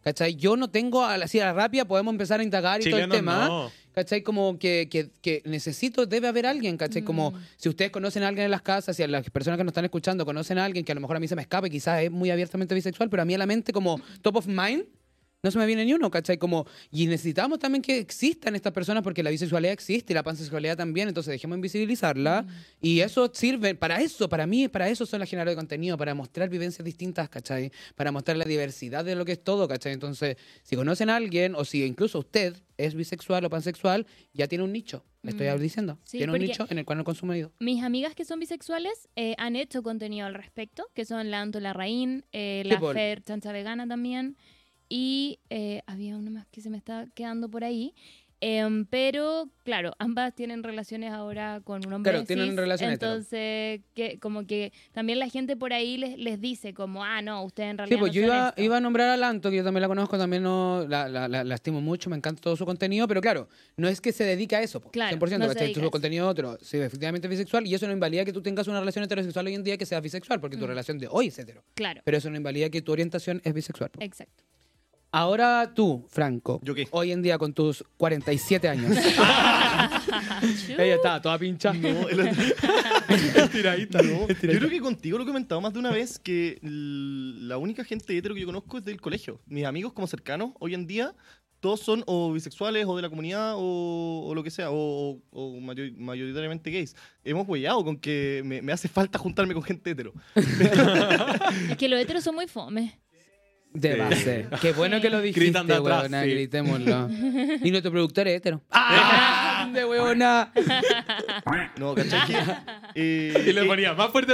¿Cachai? Yo no tengo, así a la rápida podemos empezar a indagar y todo el tema. no. ¿Cachai? Como que, que, que necesito, debe haber alguien, ¿cachai? Como Mm. si ustedes conocen a alguien en las casas, si a las personas que nos están escuchando conocen a alguien que a lo mejor a mí se me escape, quizás es muy abiertamente bisexual, pero a mí a la mente como top of mind no se me viene ni uno, ¿cachai? Como, y necesitamos también que existan estas personas porque la bisexualidad existe y la pansexualidad también, entonces dejemos invisibilizarla y eso sirve, para eso, para mí, para eso son las generadores de contenido, para mostrar vivencias distintas, ¿cachai? Para mostrar la diversidad de lo que es todo, ¿cachai? Entonces, si conocen a alguien o si incluso usted es bisexual o pansexual, ya tiene un nicho, le estoy Mm. diciendo. Sí, tiene un nicho en el cual no consume ido. Mis amigas que son bisexuales eh, han hecho contenido al respecto, que son la Anto Larraín, eh, la Fer Chancha Vegana también, y eh, había una más que se me está quedando por ahí. Em, pero, claro, ambas tienen relaciones ahora con un hombre Claro, tienen cis, hetero. Entonces, que, como que también la gente por ahí les, les dice como, ah, no, ustedes en Sí, realidad pues no yo iba, esto". iba a nombrar a Lanto, que yo también la conozco, también no, la, la, la- la estimo mucho, me encanta todo su contenido, pero claro, no es que se dedica a eso, po, Claro, 100%, no a Su contenido otro, sí, efectivamente es bisexual, y eso no invalida que tú tengas una relación heterosexual hoy en día que sea bisexual, porque tu Mm. relación de hoy es hetero. Claro, Pero eso no invalida que tu orientación es bisexual. po. exacto. Ahora tú, Franco, ¿Yo qué? hoy en día con tus 47 años. Ella estaba toda pincha. No, el otro- Tiradita, ¿no? Yo creo que contigo lo he comentado más de una vez que l- la única gente hetero que yo conozco es del colegio. Mis amigos como cercanos, hoy en día, todos son o bisexuales o de la comunidad o, o lo que sea, o, o mayor- mayoritariamente gays. Hemos huellado con que me, me hace falta juntarme con gente hetero. Es que los heteros son muy fome. De Sí. base. Qué bueno que lo dijiste, Gritan de atrás, huevona, sí. gritémoslo. Y nuestro productor es hetero. ¡Ah! ¡De huevona! No, ¿cachai? Que, eh, Y le eh, ponía más fuerte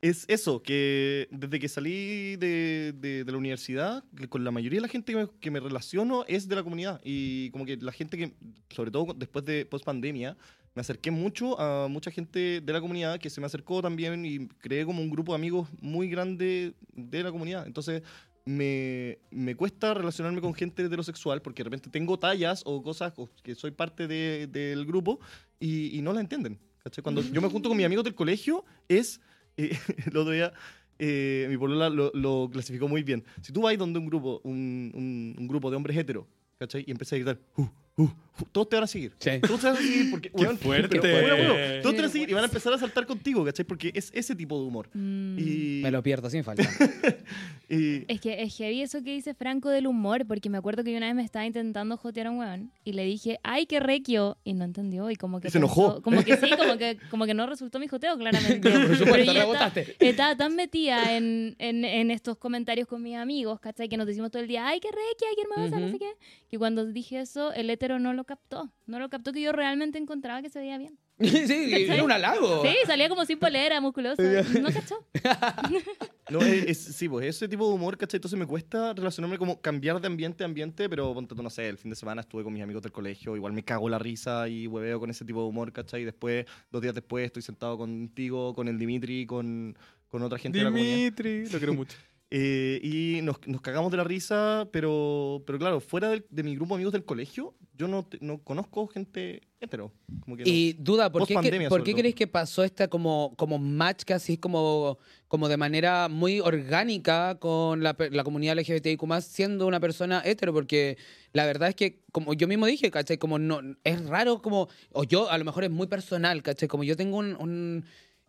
es eso, que desde que salí de, de- de la universidad, que con la mayoría de la gente que me, que me relaciono es de la comunidad. Y como que la gente que, sobre todo después de post pandemia, me acerqué mucho a mucha gente de la comunidad que se me acercó también y creé como un grupo de amigos muy grande de la comunidad. Entonces, me, me cuesta relacionarme con gente heterosexual porque de repente tengo tallas o cosas que soy parte de- del grupo y, y no la entienden. ¿cachai? Cuando yo me junto con mis amigos del colegio, es. eh, el otro día, eh, mi polola lo, lo clasificó muy bien. Si tú vas donde un grupo, un, un- un grupo de hombres heteros, ¿cachai? Y empiezas a gritar, "Uh, uh, uh", todos te van a seguir. Sí. Todos te van a seguir porque. weón, fuerte. pero, bueno, bueno, todos te van a Qué seguir y van a empezar a saltar contigo, ¿cachai? Porque es ese tipo de humor. Mm. Y, Me lo pierdo sin falta. y- Es que es heavy eso que dice Franco del humor, porque me acuerdo que yo una vez me estaba intentando jotear a un weón y le dije, ay, qué requio, y no entendió y como que Y se pensó- enojó. Como que sí, como que, como que no resultó mi joteo, claramente. Pero por supuesto, Pero rebotaste. estaba tan metida en, en, en estos comentarios con mis amigos, ¿cachai? Que nos decimos todo el día, ay, qué requia, qué hermosa, no sé qué. Que cuando dije eso, el hétero no lo captó. No lo captó que yo realmente encontraba que se veía bien. sí, era un halago. Sí, salía como sin polera, musculoso. No cachó. No, es, es- sí, pues ese tipo de humor, ¿cachai? Entonces me cuesta relacionarme como cambiar de ambiente a ambiente, pero ponte tú, no sé, el fin de semana estuve con mis amigos del colegio, igual me cago la risa y hueveo con ese tipo de humor, ¿cachai? Y después, dos días después, estoy sentado contigo, con el Dimitri, con, con otra gente de la comunidad. Dimitri, lo quiero mucho. Eh, y nos, nos cagamos de la risa, pero, pero claro, fuera del- de mi grupo de amigos del colegio, yo no, te- no conozco gente hetero. Como que no. Y duda, ¿por qué, ¿por qué creéis que pasó esta como, como match casi como, como de manera muy orgánica con la, la comunidad LGBTIQ siendo una persona hetero? Porque la verdad es que, como yo mismo dije, ¿cachai? Como no, es raro como, o yo a lo mejor es muy personal, ¿cachai? Como yo tengo un... un-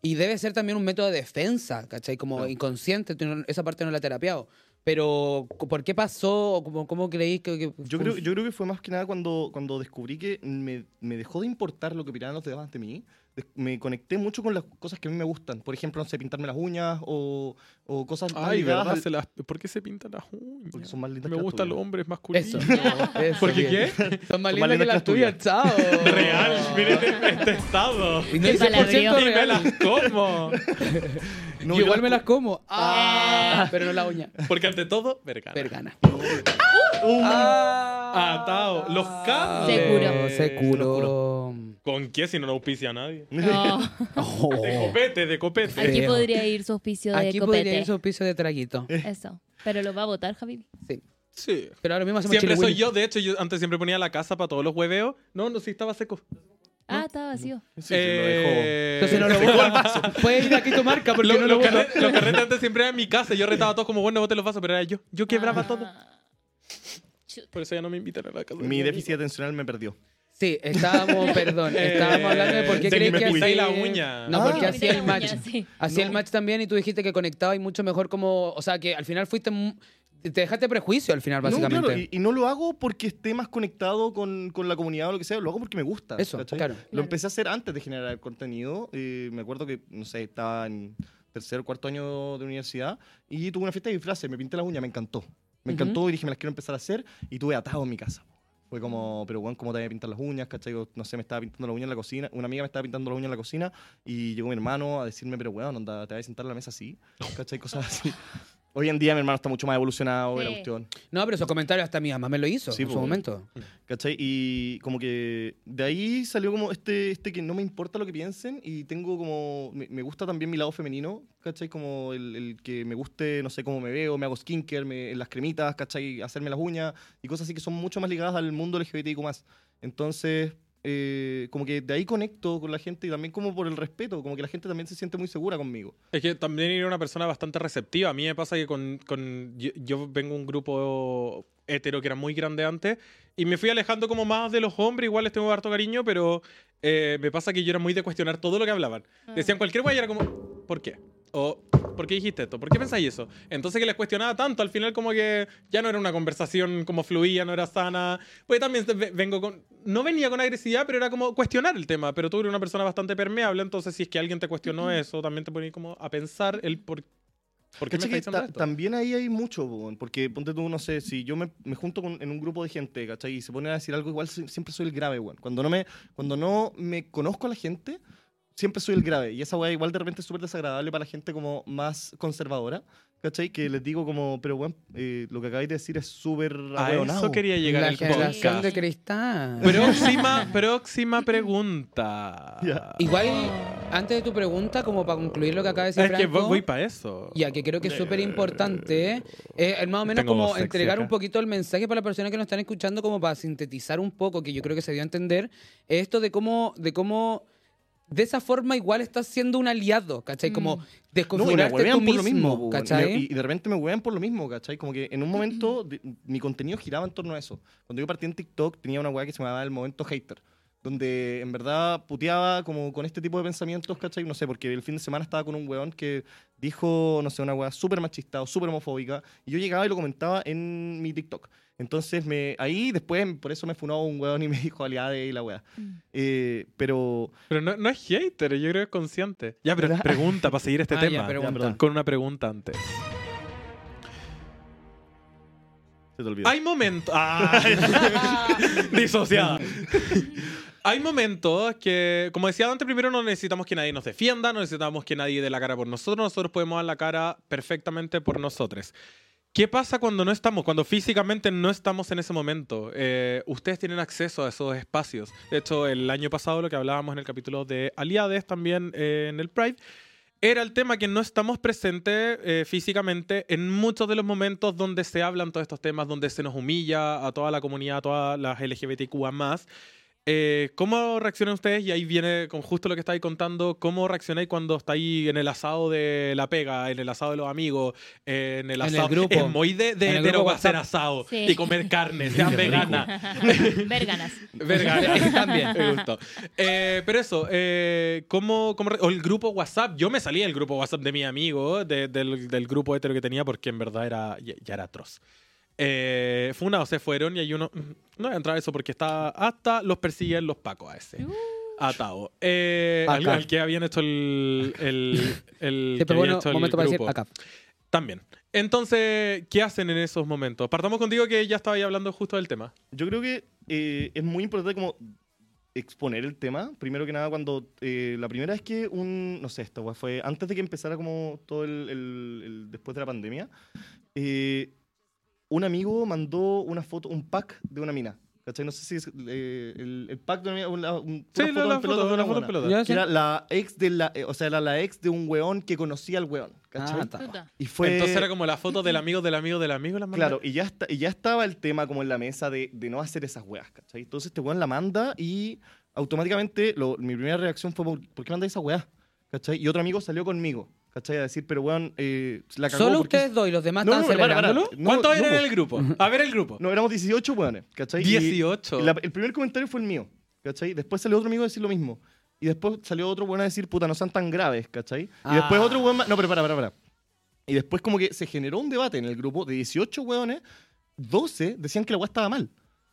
y debe ser también un método de defensa, ¿cachai? Como Claro. inconsciente, no- esa parte no la he terapiado. Pero, ¿por qué pasó? ¿Cómo, cómo creéis que...? que Yo creo, yo creo que fue más que nada cuando, cuando descubrí que me, me dejó de importar lo que opinaban los demás de mí. Me conecté mucho con las cosas que a mí me gustan. Por ejemplo, no sé, pintarme las uñas o, o cosas Ay, ¿verdad? al- Se las- ¿Por qué se pintan las uñas? Porque son más lindas Me gustan los hombres masculinos. Eso. eso, ¿Por qué qué? Son más lindas que las tuyas, chao. Real, miren este estado. Y no por ciento palabreó. Y me real. las como. No, igual me las co- como. Ah, pero no la uña. Porque ante todo, vergana. Vergana. Uh, Ah, Atao. Los cables. Seguro. Seguro. ¿Con qué si no lo auspicia a nadie? No, Oh. De copete, de copete. aquí podría ir su auspicio de Aquí copete. podría ir su piso de traguito. Eso. Pero lo va a votar, Javi. Sí. Sí. Pero ahora mismo hacemos Siempre soy yo, de hecho, yo antes siempre ponía la casa para todos los hueveos. No, no, sí estaba seco. Ah, está vacío. Sí, sí, lo dejó. Eh, Entonces no lo voto. el vaso. Puedes ir aquí tu marca porque Lo- no lo los, voto. carretes, los carretes antes siempre era en mi casa. Yo retaba a todos como, bueno, bote los vasos, pero era yo. Yo quebraba Ah. todo. Chuta. Por eso ya no me invitan a la casa. de Mi amigo. déficit atencional me perdió. Sí, estábamos, perdón, Eh, estábamos hablando de por qué de crees que así- la uña. No, Ah. porque Me hacía el la match. uña, sí. Hacía el match también y tú dijiste que conectabas y mucho mejor como, o sea, que al final fuiste te dejaste prejuicio al final No, básicamente. claro, y, y no lo hago porque esté más conectado con, con la comunidad o lo que sea, lo hago porque me gusta. Eso, claro. Lo empecé a hacer antes de generar contenido. eh, me acuerdo que, no sé, estaba en tercer o cuarto año de universidad y tuve una fiesta de disfraces, me pinté las uñas, me encantó. Me encantó y dije, me las quiero empezar a hacer y tuve atado en mi casa. Fue como, pero bueno, ¿cómo te voy a pintar las uñas? ¿Cachai? No sé, me estaba pintando las uñas en la cocina. Una amiga me estaba pintando las uñas en la cocina y llegó mi hermano a decirme, pero onda, ¿te vas a sentar a la mesa así? ¿Cachai? Cosas así. Hoy en día mi hermano está mucho más evolucionado de la Sí. cuestión. No, pero esos comentarios hasta mi mamá me lo hizo Sí, en su po. momento. ¿Cachai? Y como que de ahí salió como este, este que no me importa lo que piensen y tengo como, me, me gusta también mi lado femenino, ¿cachai? Como el, el que me guste, no sé, cómo me veo, me hago skincare, me, las cremitas, ¿cachai? Hacerme las uñas y cosas así que son mucho más ligadas al mundo LGBTIQ+. Entonces, eh, como que de ahí conecto con la gente y también como por el respeto, como que la gente también se siente muy segura conmigo. Es que también era una persona bastante receptiva. A mí me pasa que con, con- yo, yo vengo un grupo hetero que era muy grande antes y me fui alejando como más de los hombres. Igual les tengo harto cariño, pero eh, me pasa que yo era muy de cuestionar todo lo que hablaban. Decían cualquier guay y era como, ¿por qué? O, ¿por qué dijiste esto? ¿Por qué pensáis eso? Entonces que les cuestionaba tanto, al final como que ya no era una conversación como fluía, no era sana. Pues también ve- vengo con... No venía con agresividad, pero era como cuestionar el tema. Pero tú eres una persona bastante permeable, entonces si es que alguien te cuestionó eso, también te pones como a pensar el por, ¿por qué me ¿Cachai que estás diciendo ta- esto. También ahí hay mucho, porque ponte tú, no sé, si yo me, me junto con- en un grupo de gente, ¿cachai? Y se ponen a decir algo, igual si- siempre soy el grave, weón. Cuando no me, cuando no me conozco a la gente, siempre soy el grave. Y esa weá igual de repente es súper desagradable para la gente como más conservadora, ¿cachai? Que les digo como, pero weón, eh, lo que acabáis de decir es súper A ahueonado". eso quería llegar la el generación podcast. de cristal. Próxima, próxima pregunta. Ya. Igual, antes de tu pregunta, como para concluir lo que acaba de decir Es que Franco, voy, voy para eso. Ya, que creo que es súper importante, eh, es más o menos Tengo como sexy entregar acá. un poquito el mensaje para las personas que nos están escuchando, como para sintetizar un poco, que yo creo que se dio a entender, esto de cómo, de cómo de esa forma igual estás siendo un aliado, ¿cachai? Como No, y me desconfigurarte tú por lo mismo, mismo. Y, y de repente me huevean por lo mismo, ¿cachai? Como que en un momento de- mi contenido giraba en torno a eso. Cuando yo partí en TikTok tenía una weá que se llamaba el momento hater, donde en verdad puteaba como con este tipo de pensamientos, ¿cachai? No sé, porque el fin de semana estaba con un weón que dijo, no sé, una weá súper machista o súper homofóbica, y yo llegaba y lo comentaba en mi TikTok. Entonces me, ahí después, por eso me funó un weón y me dijo aliade y la weá. Mm. Eh, pero Pero no, no es hater, yo creo que es consciente. Ya, pero ¿Verdad? pregunta para seguir este Ah, ya, tema. pregunta. perdón. Con una pregunta antes. se te olvidó. Hay momentos. Ah, disociada. Hay momentos que, como decía antes, primero no necesitamos que nadie nos defienda, no necesitamos que nadie dé la cara por nosotros, nosotros podemos dar la cara perfectamente por nosotros. ¿Qué pasa cuando no estamos, cuando físicamente no estamos en ese momento? Eh, ustedes tienen acceso a esos espacios. De hecho, el año pasado, lo que hablábamos en el capítulo de Aliades, también eh, en el Pride, era el tema que no estamos presentes eh, físicamente en muchos de los momentos donde se hablan todos estos temas, donde se nos humilla a toda la comunidad, a todas las LGBTQA más. Eh, ¿Cómo reaccionan ustedes? Y ahí viene con justo lo que estáis contando. ¿Cómo reaccionáis cuando estáis en el asado de la pega, en el asado de los amigos, eh, en el En el asado? grupo. Es muy de, de, En el de no hacer asado Sí. y comer carne, sean vegana. Verganas. Verga, También. Me gustó. Eh, pero eso, eh, ¿cómo, cómo o el grupo WhatsApp? Yo me salí del grupo WhatsApp de mi amigo, de- del, del grupo hetero que tenía, porque en verdad era, ya, ya era atroz. Eh, fue una o se fueron y hay uno. No voy a entrar a eso porque está hasta los persiguen los pacos a ese. Uh. Atado. Eh, al, que habían hecho el. el, el bueno, hecho momento para decir grupo. acá. También. Entonces, ¿qué hacen en esos momentos? Partamos contigo que ya estaba ahí hablando justo del tema. Yo creo que eh, es muy importante como exponer el tema. Primero que nada, cuando eh, la primera vez que un, no sé, esto weá, fue antes de que empezara como todo el, el- el- después de la pandemia, eh, un amigo mandó una foto, un pack de una mina. ¿Cachai? No sé si es eh, el, el pack de una mina, una, un- Sí, una la, foto la en foto, de una foto en pelota. Ya, Que sí. era la ex de la, eh, o sea, era la ex de un weón que conocía al weón. ¿Cachai? Ah, está. Puta. y fue Entonces era como la foto del amigo del amigo del amigo. La Claro, y ya, está, y ya estaba el tema como en la mesa de, de no hacer esas weas, ¿cachai? Entonces este weón la manda y automáticamente lo- mi primera reacción fue, ¿por, ¿por qué manda esa wea? ¿Cachai? Y otro amigo salió conmigo, ¿cachai? A decir, pero weón, eh, la cagó Solo porque- ustedes dos y los demás No, están no, para, para, celebrándolo. no, ¿Cuántos no, eran en el grupo? A ver el grupo. No, éramos 18 weones, ¿cachai? Y 18. la- el primer comentario fue el mío, ¿cachai? Después salió otro amigo a decir lo mismo. Y después salió otro weón a decir, puta, no sean tan graves, ¿cachai? Y Ah. después otro weón más... No, pero para, para, para. Y después como que se generó un debate en el grupo de 18 weones, 12 decían que la weá estaba mal.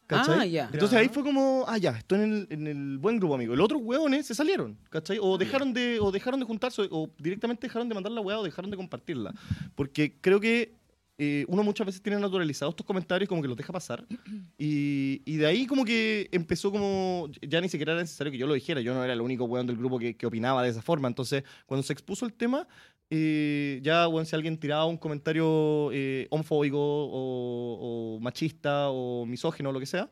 ¿Cachai? Ah, ya. Entonces ahí fue como, ah, ya, estoy en el, en el buen grupo, amigo. Los otros hueones se salieron, ¿cachai? O dejaron de, o dejaron de juntarse, o directamente dejaron de mandar la hueá o dejaron de compartirla. Porque creo que eh, uno muchas veces tiene naturalizados estos comentarios como que los deja pasar. Y, y de ahí como que empezó como, ya ni siquiera era necesario que yo lo dijera, yo no era el único hueón del grupo que, que opinaba de esa forma. Entonces, cuando se expuso el tema, eh, ya, bueno, si alguien tiraba un comentario eh, homofóbico o, machista o misógino o lo que sea,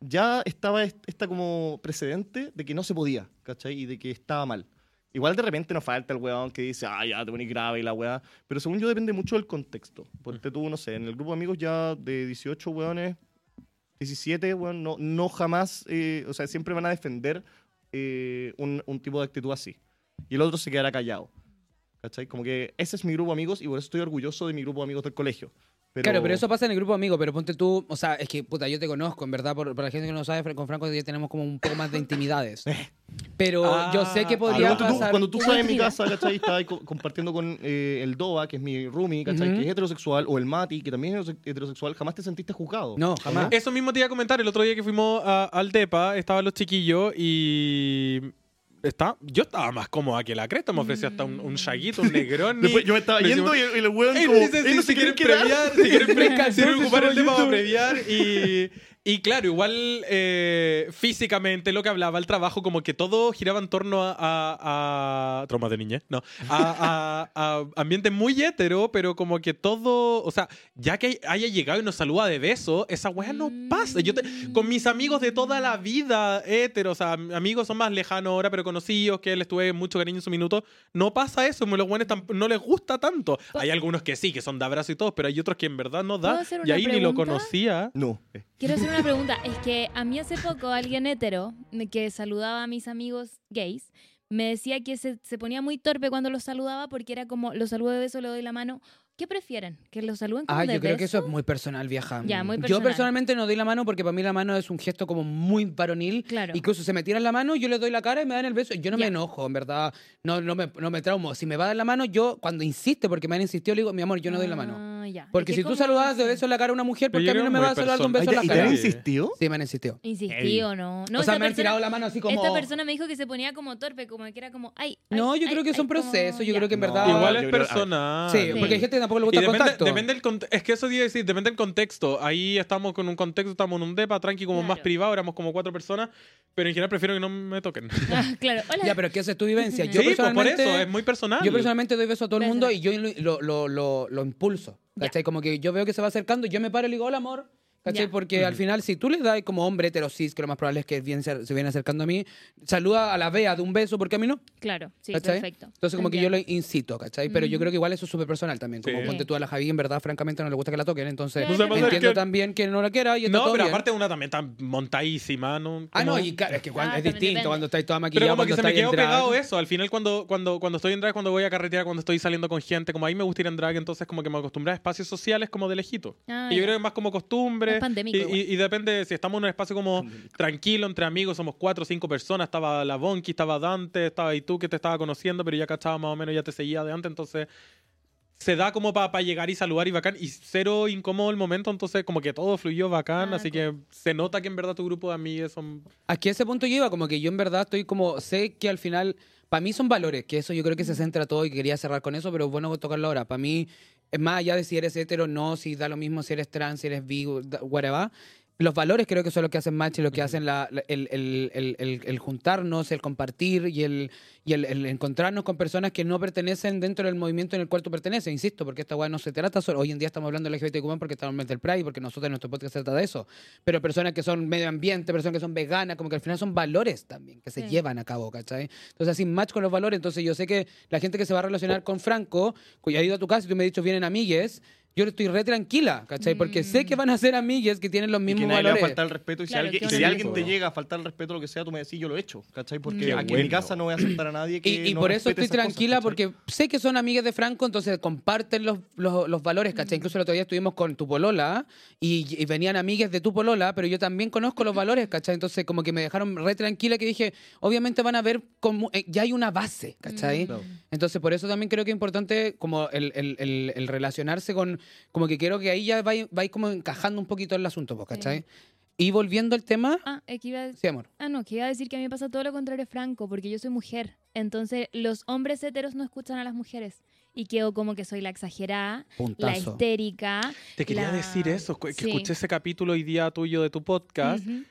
ya estaba est- esta como precedente de que no se podía, ¿cachai? Y de que estaba mal. Igual de repente nos falta el weón que dice, ah, ya te pones grave y la weá. Pero según yo depende mucho del contexto. Porque tú, no sé, en el grupo de amigos ya de 18 weones, 17, weón, no, no jamás, eh, o sea, siempre van a defender eh, un, un tipo de actitud así. Y el otro se quedará callado. ¿Cachai? Como que ese es mi grupo de amigos y por eso estoy orgulloso de mi grupo de amigos del colegio. Pero, Claro, pero eso pasa en el grupo amigo, pero ponte tú, o sea, es que, puta, yo te conozco, en verdad, por, por la gente que no sabe, con Franco ya tenemos como un poco más de intimidades. Pero Ah, yo sé que ah, podría Pero ponte tú, pasar... cuando tú estás en mi casa, ¿cachai? Estás co- compartiendo con eh, el Doa, que es mi roomie, ¿cachai? Ujú. Que es heterosexual, o el Mati, que también es heterosexual, jamás te sentiste juzgado. No, jamás. Eso mismo te iba a comentar. El otro día que fuimos a- al DEPA, estaban los chiquillos y. Está, yo estaba más cómoda que la cresta. Me ofrecía hasta un, un shaguito, un negrón. Después yo me estaba me yendo y, decimos, y el weón como, dicen, "Ey, si, no si se quieren quieren premiar, quedar". si quieren, pre- Entonces, si quieren ocupar el tema para premiar. Y, y claro, igual eh, físicamente lo que hablaba el trabajo, como que todo giraba en torno a. a, a- traumas de niñez, no. A, a- a ambiente muy hétero, pero como que todo. O sea, ya que haya llegado y nos saluda de beso, esa weá no pasa. Yo te- con mis amigos de toda la vida héteros, o sea, amigos son más lejanos ahora, pero conocidos, que les tuve mucho cariño en su minuto, no pasa eso. Los buenos no les gusta tanto. Hay algunos que sí, que son de abrazo y todo, pero hay otros que en verdad no ¿Puedo da. Y ahí ni lo conocía. No. eh. Quiero hacer una pregunta. Es que a mí hace poco alguien hetero que saludaba a mis amigos gays me decía que se, se ponía muy torpe cuando los saludaba porque era como, los saludo de beso, le doy la mano. ¿Qué prefieren? ¿Que los saluden como Ah, de yo creo que eso es muy personal, vieja. Ya, muy Yo personal. personalmente no doy la mano porque para mí la mano es un gesto como muy varonil. Claro. Incluso se me tiran la mano, yo le doy la cara y me dan el beso. Yo no me enojo, en verdad. No, no, me, no me traumo. Si me va a dar la mano, yo cuando insiste, porque me han insistido, le digo, mi amor, yo no doy la mano. Ah, ya. Porque Es si que tú como- saludas de beso en la cara a una mujer, Pero porque yo a mí creo no me muy vas a saludar de un beso en ¿Y la te han cara. insistido? Sí, me han insistido. ¿Insistí o no? no o sea, esta me han persona- tirado la mano así como... Esta persona me dijo que se ponía como torpe, como que era como, ay. ay, No, yo ay, creo que ay, son como- procesos. Yo ya. creo que en No, verdad... Igual yo es creo- personal. Sí, Sí. porque hay gente que tampoco le Y gusta el depende, contacto. depende cont- es que eso a decir, depende del contexto. Ahí estamos con un contexto, estamos en un depa, tranqui, como más Claro. privado, éramos como cuatro personas, pero en general prefiero que no me toquen. Ah, claro. Hola. Ya, pero es que esa es tu vivencia. Yo sí, pues por personalmente... eso, es muy personal. Yo personalmente doy beso a todo el mundo y yo lo, lo, lo, lo impulso. ¿Cachai? Como que yo veo que se va acercando, yo me paro y le digo, hola amor. ¿Cachai? Ya. Porque al final, si tú le das como hombre heterosis, que lo más probable es que se, viene acercando a mí, saluda a la Bea de un beso, porque a mí no. Claro, sí, ¿Cachai? perfecto. Entonces, como que yo lo Entiendo. incito, ¿cachai? Pero yo Ujú. creo que igual eso es súper personal también. Como Sí. ponte tú a la Javi, en verdad, francamente, no le gusta que la toquen. Entonces. Pues, entiendo que- también que no la quiera y está No, todo pero bien. aparte una también tan montadísima, ¿no? Ah, no, y claro, es que cuando- Ah, es distinto depende. cuando estáis toda Pero maquillada, como que se me quedó pegado eso. Al final, cuando, cuando, cuando estoy en drag, cuando voy a carretear, cuando estoy saliendo con gente, como ahí me gusta ir en drag, entonces como que me acostumbré a espacios sociales como de lejito. Ah, y yo creo que es más como costumbre. Es pandémico y, y- y depende si estamos en un espacio como tranquilo, entre amigos, somos cuatro o cinco personas. Estaba la Bonky, estaba Dante, estaba y tú que te estaba conociendo, pero ya cachaba más o menos, ya te seguía de antes, entonces se da como para llegar y saludar y bacán y cero incómodo el momento, entonces como que todo fluyó bacán, Ah, así cool. que se nota que en verdad tu grupo de amigos son... Aquí a ese punto yo iba, como que yo en verdad estoy como, sé que al final, para mí son valores, que eso yo creo que se centra todo y quería cerrar con eso, pero es bueno tocarlo ahora. Para mí, es más allá de si eres hetero no, si da lo mismo si eres trans, si eres bi, whatever. Los valores creo que son los que hacen match y lo que hacen la- la- el, el- el- el- el juntarnos, el compartir y, el, y el, el encontrarnos con personas que no pertenecen dentro del movimiento en el cual tú perteneces. Insisto, porque esta weá no se trata solo. Hoy en día estamos hablando de LGBTQ porque estamos en el Pride, porque nosotros en nuestro podcast se trata de eso. Pero personas que son medio ambiente, personas que son veganas, como que al final son valores también que se Sí. llevan a cabo, ¿cachai? Entonces, así match con los valores. Entonces, yo sé que la gente que se va a relacionar con Franco, cuya ha ido a tu casa y tú me has dicho vienen amigues, yo estoy re tranquila, ¿cachai? Porque sé que van a ser amigues que tienen los Y mismos que nadie le va a valores. faltar el respeto. Y si, Claro, alguien, y si alguien te llega a faltar el respeto, lo que sea, tú me decís, yo lo he hecho. ¿Cachai? Porque Qué aquí en mi casa no voy a aceptar a nadie que. Y, y no por eso estoy cosas, tranquila, porque sé que son amigas de Franco, entonces comparten los, los, los valores, ¿cachai? Incluso el otro día estuvimos con tu polola y, y venían amigas de tu polola, pero yo también conozco los valores, ¿cachai? Entonces como que me dejaron re tranquila que dije, obviamente van a ver como, eh, ya hay una base, ¿cachai? Claro. Entonces, por eso también creo que es importante como el, el- el- el relacionarse con, como que quiero que ahí ya vais vais como encajando un poquito el asunto, pues, ¿cachai? Y volviendo al tema, Ah, es que iba a sí, amor. Ah, no, que iba a decir que a mí me pasa todo lo contrario, Franco, porque yo soy mujer. Entonces, los hombres heteros no escuchan a las mujeres. Y quedo como que soy la exagerada, la Puntazo. histérica. Te quería la- decir eso, que Sí. escuché ese capítulo hoy día tuyo de tu podcast. Ujú.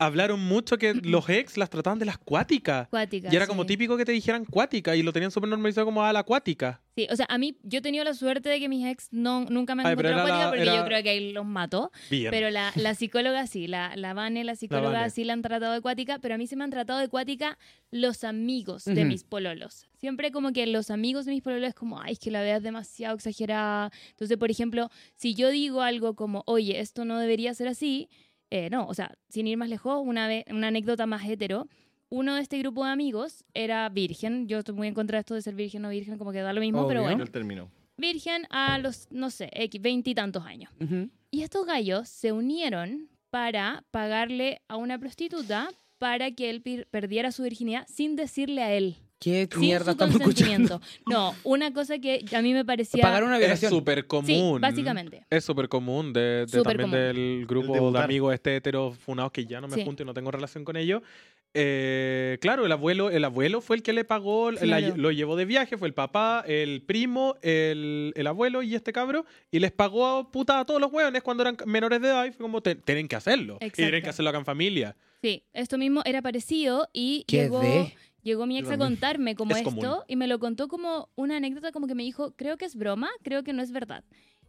Hablaron mucho que los ex las trataban de las cuáticas. Cuática, Y era como típico que te dijeran cuática y lo tenían súper normalizado como a la acuática. Sí, o sea, a mí, yo he tenido la suerte de que mis ex no, nunca me han Ay, encontrado cuática la- porque era- yo creo que ahí los mató. Bien. Pero la, la psicóloga sí, la, la Vane, la psicóloga Vane. sí la han tratado de cuática, pero a mí se me han tratado de cuática los amigos de mis pololos. Siempre como que los amigos de mis pololos es como, ay, es que la veas demasiado exagerada. Entonces, por ejemplo, si yo digo algo como, oye, esto no debería ser así, eh, no, o sea, sin ir más lejos, una, vez, una anécdota más hetero. Uno de este grupo de amigos era virgen. Yo estoy muy en contra de esto de ser virgen o virgen, como que da lo mismo, pero bueno. Él terminó. Virgen a los, no sé, veintitantos años. Ujú. Y estos gallos se unieron para pagarle a una prostituta para que él perdiera su virginidad sin decirle a él. ¿Qué Sin mierda su estamos escuchando? consentimiento. No, una cosa que a mí me parecía... Pagar una es violación. súper Sí, común. básicamente. Es súper común de, de Súper también común. del grupo de debutar. amigos este hetero funados que ya no me Sí. junto y no tengo relación con ellos. Eh, claro, el abuelo, el abuelo fue el que le pagó, la- lo llevó de viaje, fue el papá, el primo, el, el abuelo y este cabro, y les pagó puta a todos los hueones cuando eran menores de edad y fue como, "Te- tienen que hacerlo. Y tienen Exacto. que hacerlo acá en familia. Sí, esto mismo era parecido y ¿Qué llegó, de? Llegó mi ex a contarme como Es esto común. y me lo contó como una anécdota como que me dijo, creo que es broma, creo que no es verdad.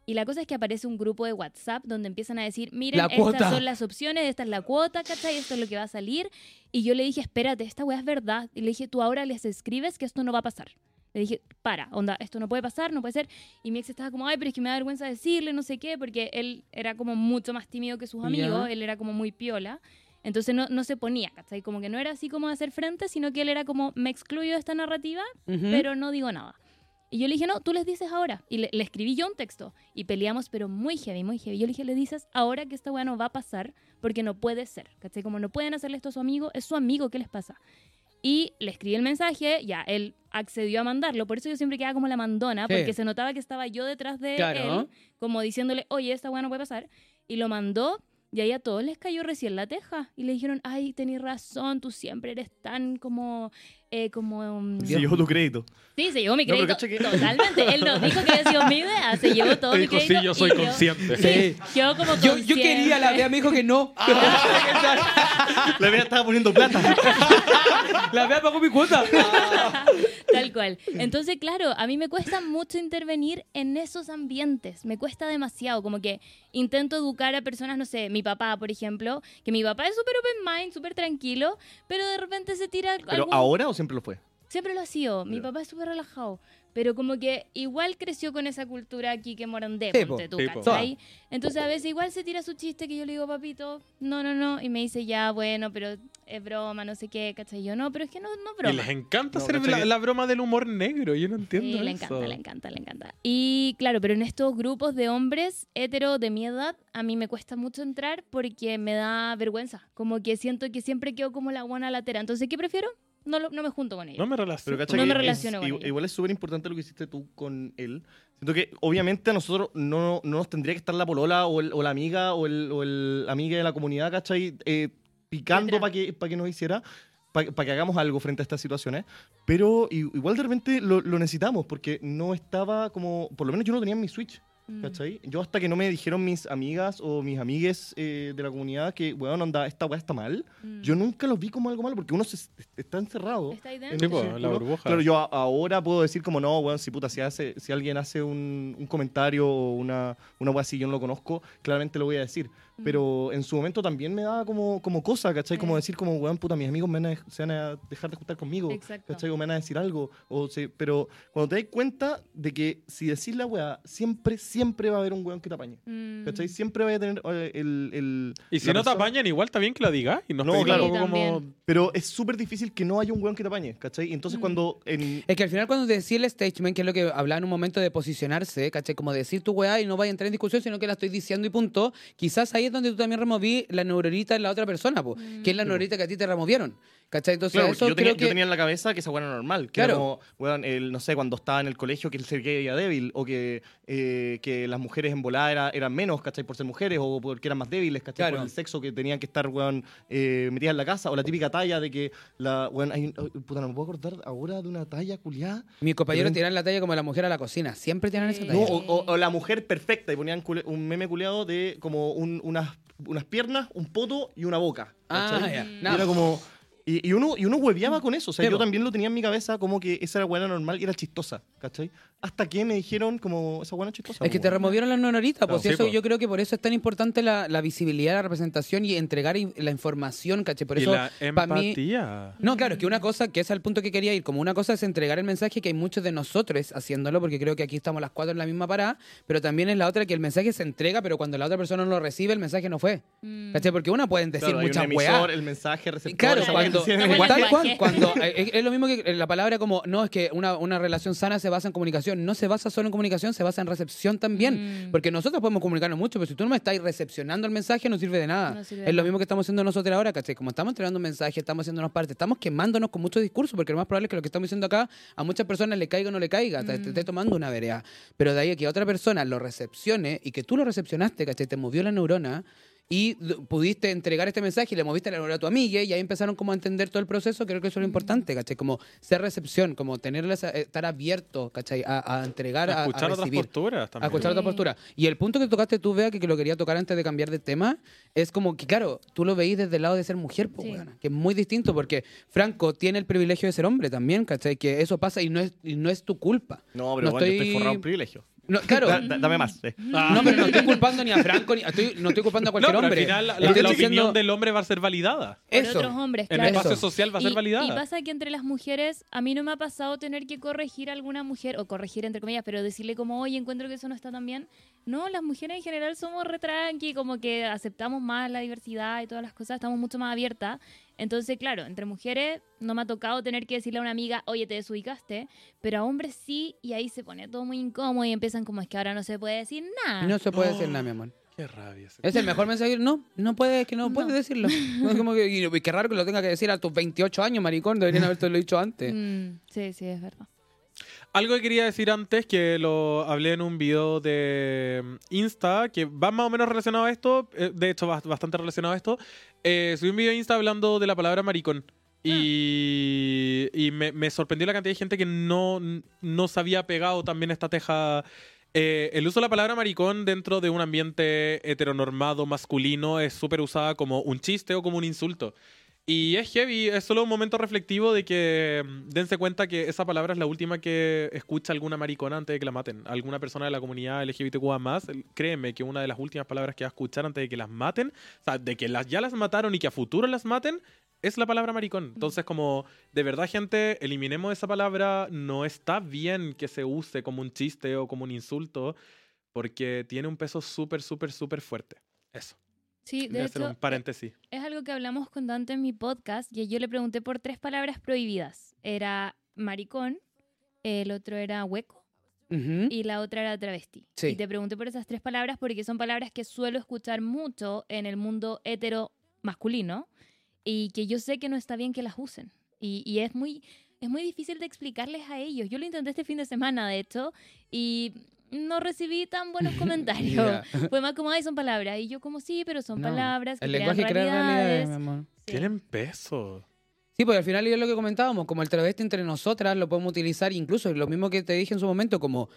Y la cosa es que aparece un grupo de WhatsApp donde empiezan a decir, miren, estas son las opciones, esta es la cuota, ¿cachai? Esto es lo que va a salir. Y yo le dije, espérate, esta weá es verdad. Y le dije, tú ahora les escribes que esto no va a pasar. Le dije, para, onda, esto no puede pasar, no puede ser. Y mi ex estaba como, ay, pero es que me da vergüenza decirle, no sé qué, porque él era como mucho más tímido que sus amigos, él era como muy piola. Entonces no, no se ponía, ¿cachai? Como que no era así como de hacer frente, sino que él era como, me excluyo de esta narrativa, pero no digo nada. Y yo le dije, no, tú les dices ahora. Y le, le escribí yo un texto. Y peleamos, pero muy heavy, muy heavy. Yo le dije, le dices ahora que esta weá no va a pasar, porque no puede ser. ¿Cachai? Como no pueden hacerle esto a su amigo, es su amigo, ¿qué les pasa? Y le escribí el mensaje, ya, él accedió a mandarlo. Por eso yo siempre quedaba como la mandona, Sí. porque se notaba que estaba yo detrás de Claro. él, como diciéndole, oye, esta weá no puede pasar. Y lo mandó, y ahí a todos les cayó recién la teja. Y le dijeron, ay, tenés razón, tú siempre eres tan como... eh, como um, Se llevó tu crédito. Sí, se llevó mi No, crédito. que- Totalmente. Él no dijo que había sido mi idea, se llevó todo mi Dijo, crédito. sí, yo soy consciente. Sí. Quedó como Yo, yo quería, la consciente. Bea me dijo que no. La vida estaba poniendo plata. La vea pagó mi cuota. Tal cual. Entonces, claro, a mí me cuesta mucho intervenir en esos ambientes. Me cuesta demasiado. Como que intento educar a personas, no sé, mi papá, por ejemplo, que mi papá es súper open mind, súper tranquilo, pero de repente se tira. ¿Pero algún- ahora o siempre lo fue? Siempre lo ha sido. Mi Ya. papá es súper relajado. Pero como que igual creció con esa cultura aquí que morandé, Sí, ponte po. tú, Sí, po. ¿cachai? Entonces a veces igual se tira su chiste que yo le digo, papito, no, no, no. Y me dice, ya, bueno, pero es broma, no sé qué, ¿cachai? Yo, no, pero es que no, no es Y broma. les encanta No, hacer la, la broma del humor negro. Yo no entiendo Sí, le encanta, le encanta, le encanta. Y claro, pero en estos grupos de hombres hetero de mi edad, a mí me cuesta mucho entrar porque me da vergüenza. Como que siento que siempre quedo como la buena latera. Entonces, ¿qué prefiero? No, lo- no me junto con ellos. No me relaciono. No me es- relaciono con igu- ella. igual es súper importante lo que hiciste tú con él. Siento que obviamente a nosotros no, no nos tendría que estar la polola o, el- o la amiga o el, o el amiga de la comunidad, ¿cachai? Eh, picando para que, pa' que nos hiciera, para que hagamos algo frente a estas situaciones. Pero igual de repente lo, lo necesitamos porque no estaba como, por lo menos yo no tenía en mi Switch. Mm. ¿Cachai? Yo hasta que no me dijeron mis amigas o mis amigues eh, de la comunidad que, weón, onda, esta weá está mal, Mm. yo nunca los vi como algo malo porque uno se, está encerrado. ¿Está ahí en dentro? Sí, po, la burbuja. Claro, yo a- ahora puedo decir como no, weón, si puta, si, hace, si alguien hace un, un comentario o una, una weá así, yo no lo conozco, claramente lo voy a decir. Pero en su momento también me daba como, como cosa, ¿cachai? Como Sí. decir como, weón, puta, mis amigos me van a, se van a dejar de juntar conmigo. Exacto. ¿Cachai? O me van a decir algo. O se- pero cuando te das cuenta de que si decís la weá, siempre, siempre va a haber un weón que te apañe. Mm. ¿Cachai? Siempre va a tener eh, el... el Y si no te apañan, igual está bien que lo digas. Y no, No, claro. como... Pero es súper difícil que no haya un weón que te apañe, ¿cachai? Y entonces Mm. cuando... En, Es que al final cuando decía el statement, que es lo que hablaba en un momento de posicionarse, ¿cachai? Como decir tu weá y no vaya a entrar en discusión, sino que la estoy diciendo y punto, quizás ahí es donde tú también removí la neuronita en la otra persona, po, que es la neuronita que a ti te removieron. ¿Cachai? Entonces Claro, eso yo, tenía, creo yo que... tenía en la cabeza que esa weá era normal. Que Claro. era como, weón, el, no sé, cuando estaba en el colegio que el ser gay era débil, o que, eh, que las mujeres en volada era- eran menos, ¿cachai? Por ser mujeres, o porque eran más débiles, ¿cachai? Claro. Por el sexo que tenían que estar, weón, eh, metidas en la casa. O la típica talla de que, la, weón, hay, un- oh, puta, no me puedo acordar ahora de una talla culiada. Mis compañeros Pero- tiran la talla como la mujer a la cocina. Siempre tiran esa talla. No, o, o- o la mujer perfecta, y ponían cule- un meme culiado de como un- unas, unas piernas, un poto y una boca. ah, ¿cachai? ya. Y Nada. era como. Y, y uno, y uno hueveaba con eso. O sea, yo también lo tenía en mi cabeza como que esa era buena normal y era chistosa, ¿cachai? Hasta que me dijeron como esa buena chistosa. Es que te removieron las pues Claro, y sí, eso po. yo creo que por eso es tan importante la, la visibilidad, la representación y entregar in- la información, ¿cachai? Por y eso, la pa' mí, empatía. No, claro, es que una cosa, que es al punto que quería ir, como una cosa es entregar el mensaje que hay muchos de nosotros haciéndolo, porque creo que aquí estamos las cuatro en la misma parada, pero también es la otra que el mensaje se entrega, pero cuando la otra persona no lo recibe, el mensaje no fue. Mm. ¿Cachai? Porque una pueden decir Claro, muchas emisor, weas. el mensaje, receptor. Claro, que cuando, tal cual, cuando eh, es, es lo mismo que la palabra como, no, es que una, una relación sana se basa en comunicación, no se basa solo en comunicación, se basa en recepción también, Mm. porque nosotros podemos comunicarnos mucho, pero si tú no me estás recepcionando el mensaje, no sirve de nada. No sirve es de lo nada. mismo que estamos haciendo nosotros ahora, ¿cachai? Como estamos entregando un mensaje, estamos haciéndonos parte, estamos quemándonos con mucho discurso, porque lo más probable es que lo que estamos diciendo acá a muchas personas le caiga o no le caiga, te, Mm. te esté tomando una vereda. Pero de ahí a que otra persona lo recepcione y que tú lo recepcionaste, ¿cachai? Te movió la neurona y pudiste entregar este mensaje y le moviste la neurona a tu amiga y ahí empezaron como a entender todo el proceso, creo que eso es lo importante, ¿cachai? Como ser recepción, como tenerla, esa- eh, estar abierto, ¿cachai? A, a entregar, a, a escuchar otras posturas A también. escuchar otra Sí. postura. Y el punto que tocaste tú, Vea, que, que lo quería tocar antes de cambiar de tema, es como que, claro, tú lo veís desde el lado de ser mujer, po, Sí. weona, que es muy distinto, porque Franco tiene el privilegio de ser hombre también, ¿cachai? Que eso pasa y no es, y no es tu culpa. No, pero No bueno, yo estoy estoy- forrado en privilegio. No, claro. Da- da- dame más. eh. No, pero no estoy culpando ni a Franco, ni estoy, no estoy culpando a No, cualquier pero al hombre. final la, la- Estoy la diciendo- opinión del hombre va a ser validada. Por Eso. otros hombres, En claro. el espacio Eso. social va a ser y, validada. y pasa que entre las mujeres, a mí no me ha pasado tener que corregir a alguna mujer, o corregir entre comillas, pero decirle como, oye, encuentro que eso no está tan bien. No, las mujeres en general somos re tranqui, como que aceptamos más la diversidad y todas las cosas, estamos mucho más abiertas. Entonces, claro, entre mujeres no me ha tocado tener que decirle a una amiga, oye, te desubicaste, pero a hombres sí, y ahí se pone todo muy incómodo y empiezan como, es que ahora no se puede decir nada. No se puede decir nada, mi amor. Qué rabia. ese- Es el mejor mensaje. No, no puedes, que no, No. puedes decirlo. No, es como que, y, y qué raro que lo tenga que decir a tus 28 años, maricón. Deberían haberte lo dicho antes. Mm, sí, sí, es verdad. Algo que quería decir antes, que lo hablé en un video de mm, Insta, que va más o menos relacionado a esto, eh, de hecho ba- bastante relacionado a esto. Eh, subí un video de Insta hablando de la palabra maricón. Y, y me, me sorprendió la cantidad de gente que no, no se había pegado también esta teja. Eh, el uso de la palabra maricón dentro de un ambiente heteronormado masculino es súper usada como un chiste o como un insulto. Y es heavy, es solo un momento reflectivo de que mm, dense cuenta que esa palabra es la última que escucha alguna maricona antes de que la maten. Alguna persona de la comunidad LGBTQA más, créeme que una de las últimas palabras que va a escuchar antes de que las maten, o sea, de que las, ya las mataron y que a futuro las maten, es la palabra maricón. Entonces, como, de verdad, gente, eliminemos esa palabra. No está bien que se use como un chiste o como un insulto, porque tiene un peso súper, súper, súper fuerte. Eso. Sí, Voy a de hacer un paréntesis. es algo que hablamos con Dante en mi podcast y yo le pregunté por tres palabras prohibidas. Era maricón, el otro era hueco y la otra era travesti. Sí. Y te pregunté por esas tres palabras porque son palabras que suelo escuchar mucho en el mundo hetero masculino y que yo sé que no está bien que las usen. Y, y es muy es muy difícil de explicarles a ellos. Yo lo intenté este fin de semana, de hecho, y no recibí tan buenos comentarios. Fue más como, ay, son palabras. Y yo como, sí, pero son No, palabras que El crean lenguaje crea realidades, realidades. mi amor. Sí. Tienen peso. Sí, porque al final es lo que comentábamos, como el travesti entre nosotras lo podemos utilizar, incluso lo mismo que te dije en su momento, como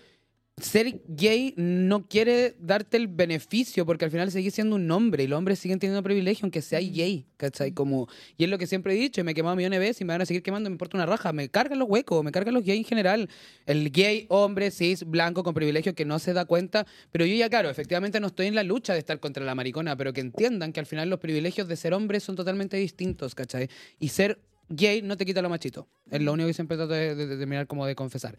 ser gay no quiere darte el beneficio, porque al final seguís siendo un hombre y los hombres siguen teniendo privilegio aunque seas Mm. gay, ¿cachai? Como, y es lo que siempre he dicho, y me he quemado millones de veces y me van a seguir quemando, me importa una raja, me cargan los huecos, me cargan los gays en general. El gay, hombre, cis, blanco, con privilegio que no se da cuenta, pero yo ya, claro, efectivamente no estoy en la lucha de estar contra la maricona, pero que entiendan que al final los privilegios de ser hombre son totalmente distintos, ¿cachai? Y ser gay no te quita lo machito. Es lo único que siempre trato de, de- de terminar como de confesar.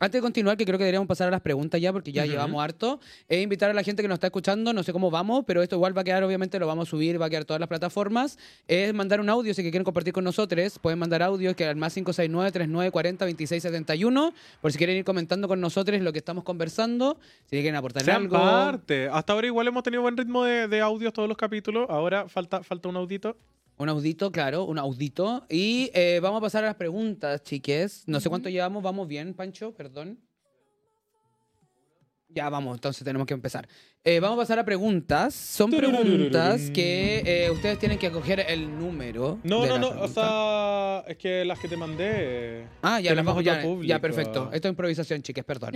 Antes de continuar, que creo que deberíamos pasar a las preguntas ya, porque ya Ujú. llevamos harto, es invitar a la gente que nos está escuchando, no sé cómo vamos, pero esto igual va a quedar, obviamente lo vamos a subir, va a quedar todas las plataformas, es mandar un audio, si que quieren compartir con nosotros, pueden mandar audio, que al más 569-3940-2671, por si quieren ir comentando con nosotros lo que estamos conversando, si quieren aportar Sean algo. parte. Hasta ahora igual hemos tenido buen ritmo de, de audios todos los capítulos. Ahora falta, falta un audito. Un audito, claro, un audito. Y eh, vamos a pasar a las preguntas, chiques. No sé cuánto llevamos, vamos bien, Pancho, perdón. Ya vamos, entonces tenemos que empezar. Eh, vamos a pasar a preguntas. Son preguntas que eh, ustedes tienen que coger el número. No, de no, no. O pregunta. sea, es que las que te mandé. Ah, ya, las vamos, ya, público. ya, perfecto. Esto es improvisación, chiques, perdón.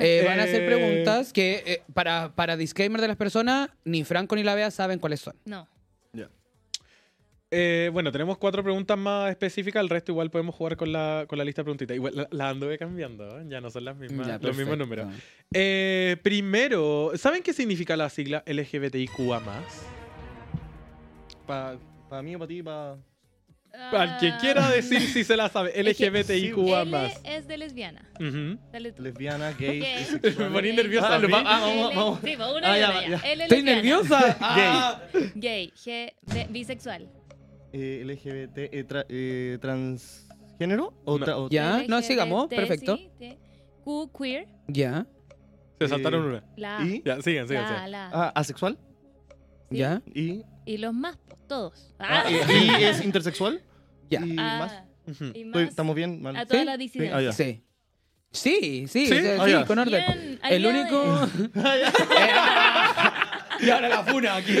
Eh, van a hacer preguntas que, para, para disclaimer de las personas, ni Franco ni la Bea saben cuáles son. No. Eh, bueno, tenemos cuatro preguntas más específicas. El resto igual podemos jugar con la, con la lista de preguntitas. Igual la, la anduve cambiando. ¿eh? Ya no son las mismas, Ya, los mismos números. Eh, primero, ¿saben qué significa la sigla LGBTIQA+. Para mí o para ti, para... Al que Ah, quiera decir si se la sabe. LGBTIQA+. L es de lesbiana. Ujú. Dale tú. Lesbiana, gay. Me poní nerviosa Ah, a mí. va- ah, vamos, L- vamos. Sí, va una Ah, y ya, una ya. ya. L Estoy lesbiana. nerviosa. Ah. Gay, G, B- bisexual. Eh, LGBT, eh, tra- eh, transgénero o, No. tra- o- Ya, no, LGBT, sigamos, perfecto. sí, Q, queer, Ya, Se saltaron una. la, y Ya, sigan, sigan, la, la. ah, asexual sí. ya, y, Y los más, todos. ah, Ah. y, y es intersexual ya. y Ah, más. Y más ¿Estamos bien? Mal. a toda ¿Sí? la Sí, disidencia. ah. Sí. Sí, sí, ¿Sí? sí, Ah, sí, ya. con orden. Bien, El único. y ahora la funa aquí.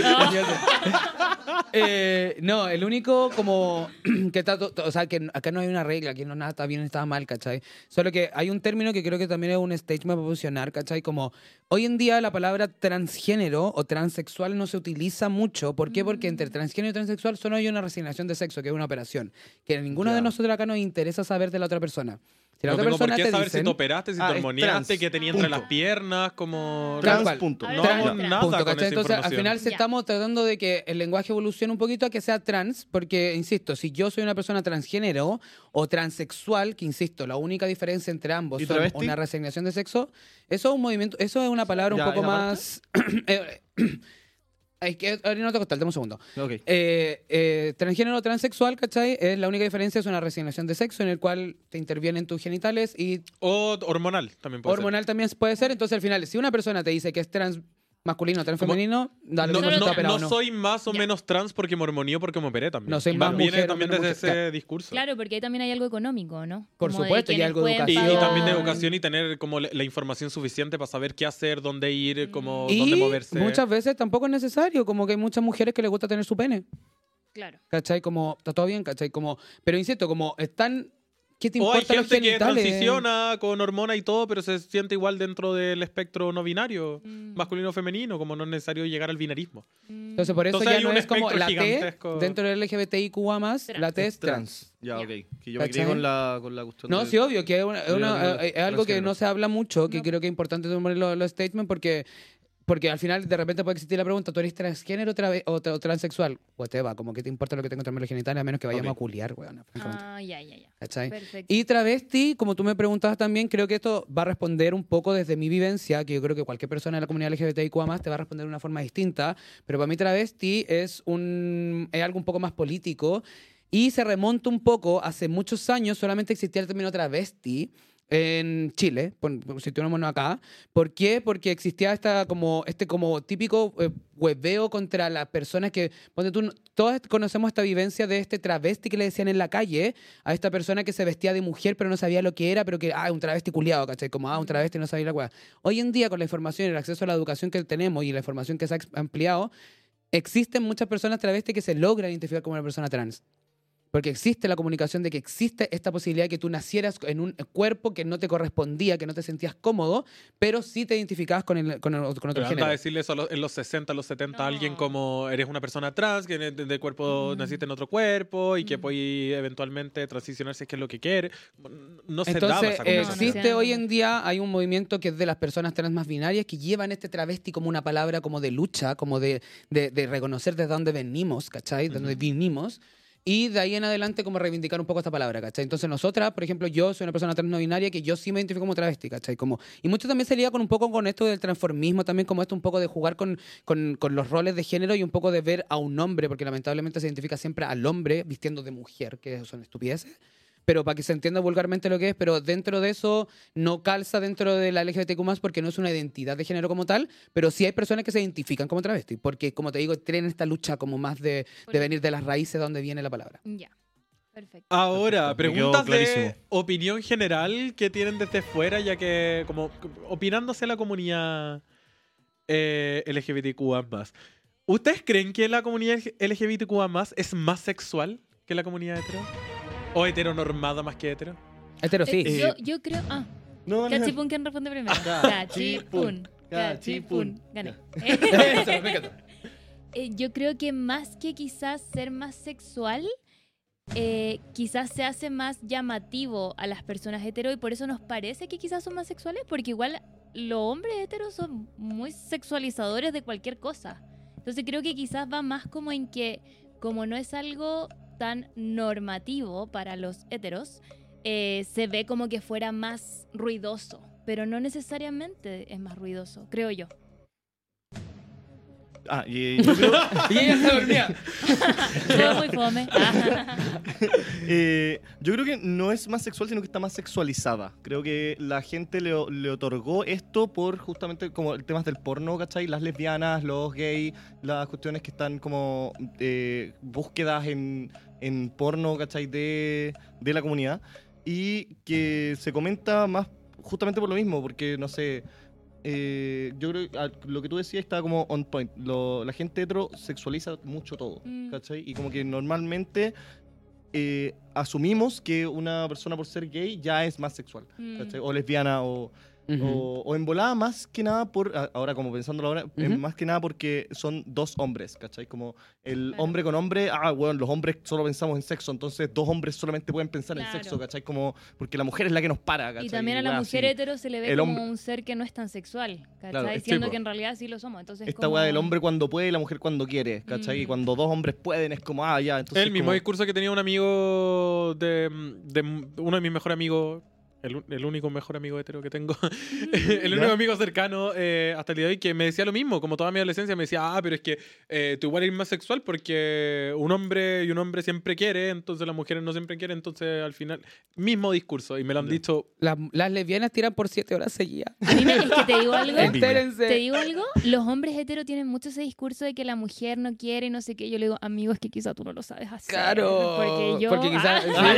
Eh, no, el único como que está, to- to- o sea, que acá no hay una regla, que no nada está bien, está mal, ¿cachai? Solo que hay un término que creo que también es un statement para funcionar, ¿cachai? Como hoy en día la palabra transgénero o transexual no se utiliza mucho. ¿Por qué? Porque entre transgénero y transexual solo hay una resignación de sexo, que es una operación. Que a ninguno de nosotros acá nos interesa saber de la otra persona. Si la No otra tengo por persona qué te saber si te operaste, si Ah, te es hormoneaste, trans. qué tenía entre las piernas, como... Trans punto. No Trans, nada Punto, con Entonces, al final se estamos tratando de que el lenguaje evolucione un poquito a que sea trans, porque, insisto, si yo soy una persona transgénero o transexual, que, insisto, la única diferencia entre ambos ¿Y son travesti? una resignación de sexo, eso es un movimiento, eso es una palabra un Ya, poco más... Es que ahorita no te costar, dame un segundo. Ok. Eh, eh, transgénero o transexual, ¿cachai? Es la única diferencia es una resignación de sexo en el cual te intervienen tus genitales y O hormonal también puede ser. hormonal también puede ser. Entonces, al final, si una persona te dice que es trans masculino trans femenino, dale No, no, operado no soy más o menos trans porque me hormoneó porque me operé también. No soy más Viene mujer también desde mujer. ese Claro. discurso. Claro, porque ahí también hay algo económico, ¿no? Por Como supuesto, y algo de pueden Y, y educación. también de educación y tener como la, la información suficiente para saber qué hacer, dónde ir, como Y dónde moverse. muchas veces tampoco es necesario, como que hay muchas mujeres que les gusta tener su pene, Claro. ¿cachai? Como, está todo bien, ¿cachai? Como, pero insisto, como están ¿Qué te O hay importa los gente que transiciona con hormona y todo, pero se siente igual dentro del espectro no binario, Mm. masculino o femenino, como no es necesario llegar al binarismo. Mm. Entonces, por eso Entonces ya hay no un es como la T gigantesco. dentro del LGBTIQA+, Trans. la T es trans. Trans. Ya, ok. Que yo me quedé con la, con la cuestión No, de- sí, obvio, que es, una- una- es algo que no se habla mucho, que No. creo que es importante tomar los, los statements porque, porque al final de repente puede existir la pregunta, ¿tú eres transgénero otra vez, o, tra- o transexual? Whatever, como que te importa lo que tengo entre los genitales a menos que vayamos Ok. a culiar, weón. Ah, ya, ya, ya. ¿Cachai? Perfecto. Y travesti, como tú me preguntabas también, creo que esto va a responder un poco desde mi vivencia, que yo creo que cualquier persona de la comunidad LGBTIQ más te va a responder de una forma distinta, pero para mí travesti es, un, es algo un poco más político y se remonta un poco, hace muchos años solamente existía el término travesti en Chile, situémonos acá. ¿Por qué? Porque existía esta como, este como típico eh, hueveo contra las personas que, ponte tú, todos conocemos esta vivencia de este travesti que le decían en la calle a esta persona que se vestía de mujer pero no sabía lo que era, pero que, ah, un travesti culiado, ¿cachai? Como, ah, un travesti no sabía la weá. Hoy en día, con la información y el acceso a la educación que tenemos y la información que se ha ampliado, existen muchas personas travestis que se logran identificar como una persona trans. Porque existe la comunicación de que existe esta posibilidad de que tú nacieras en un cuerpo que no te correspondía, que no te sentías cómodo, pero sí te identificabas con, el, con, el- con otro Pero género. a decirle eso a los- en los 60, los 70 a alguien No. como eres una persona trans, que de, de cuerpo Mm. naciste en otro cuerpo y que Mm. puedes eventualmente transicionar si es que es lo que quiere. No se daba Entonces, esa eh, existe No. hoy en día, hay un movimiento que es de las personas trans más binarias que llevan este travesti como una palabra como de lucha, como de, de, de reconocer desde dónde venimos, ¿cachai? De dónde vinimos. Y de ahí en adelante como reivindicar un poco esta palabra, ¿cachai? Entonces nosotras, por ejemplo, yo soy una persona trans no binaria que yo sí me identifico como travesti, ¿cachai? Como, y mucho también se con un poco con esto del transformismo, también como esto un poco de jugar con, con, con los roles de género y un poco de ver a un hombre, porque lamentablemente se identifica siempre al hombre vistiendo de mujer, que son estupideces pero para que se entienda vulgarmente lo que es, pero dentro de eso no calza dentro de la LGBTQ+, porque no es una identidad de género como tal, pero sí hay personas que se identifican como travesti, porque como te digo, tienen esta lucha como más de, de venir de las raíces de donde viene la palabra. Ya. Perfecto. Ahora, preguntas de opinión general que tienen desde fuera, ya que como opinándose la comunidad eh, LGBTQA+. ¿Ustedes creen que la comunidad LGBTQA+, es más sexual que la comunidad hetero? ¿O heteronormada más que hetero? Hetero sí. Eh, yo, yo creo. Ah, No, no, Cachipún, ¿quién responde primero? Cachipún. Cachipún. Cachipún. Gané. Eso, me. Eh, yo creo que más que quizás ser más sexual, eh, quizás se hace más llamativo a las personas hetero y por eso nos parece que quizás son más sexuales, porque igual los hombres heteros son muy sexualizadores de cualquier cosa. Entonces creo que quizás va más como en que, como no es algo tan normativo para los heteros, eh, se ve como que fuera más ruidoso, pero no necesariamente es más ruidoso, creo yo. Ah, y yo creo, Y ella se dormía. Muy fome. eh, yo creo que no es más sexual, sino que está más sexualizada. Creo que la gente le, le otorgó esto por justamente como el temas del porno, ¿cachai? Las lesbianas, los gays, las cuestiones que están como eh, búsquedas en, en porno, ¿cachai? De, de la comunidad. Y que se comenta más justamente por lo mismo, porque no sé. eh, yo creo que ah, lo que tú decías está como on point. Lo- la gente hetero sexualiza mucho todo, Mm. ¿cachai? Y como que normalmente eh, asumimos que una persona por ser gay ya es más sexual, Mm. ¿cachai? O lesbiana, o, o, o en volada más que nada por, ahora como pensándolo ahora, más que nada porque son dos hombres, ¿cachai? Como el Claro. hombre con hombre, ah, bueno, los hombres solo pensamos en sexo, entonces dos hombres solamente pueden pensar en sexo, ¿cachai? Como, porque la mujer es la que nos para, ¿cachai? Y también a la mujer así. hetero se le ve como hombre- un ser que no es tan sexual, ¿cachai? Claro, sí, Siendo po. que en realidad sí lo somos. Entonces, Esta como... weá del hombre cuando puede y la mujer cuando quiere, ¿cachai? Y Mm. cuando dos hombres pueden es como, ah, ya, entonces... el mismo como- discurso que tenía un amigo de, de uno de mis mejores amigos, el, el único mejor amigo hetero que tengo, el único ¿Ya? amigo cercano eh, hasta el día de hoy que me decía lo mismo, como toda mi adolescencia me decía, ah, pero es que eh, tú igual eres más sexual porque un hombre y un hombre siempre quiere, entonces las mujeres no siempre quieren, entonces al final, mismo discurso, y me lo han Ya. dicho Las, las lesbianas tiran por siete horas seguidas. A mí me- es que te digo algo. Te digo algo, los hombres heteros tienen mucho ese discurso de que la mujer no quiere no sé qué. Yo le digo, amigo, es que quizá tú no lo sabes hacer. Claro. Porque yo. quizás. Ah.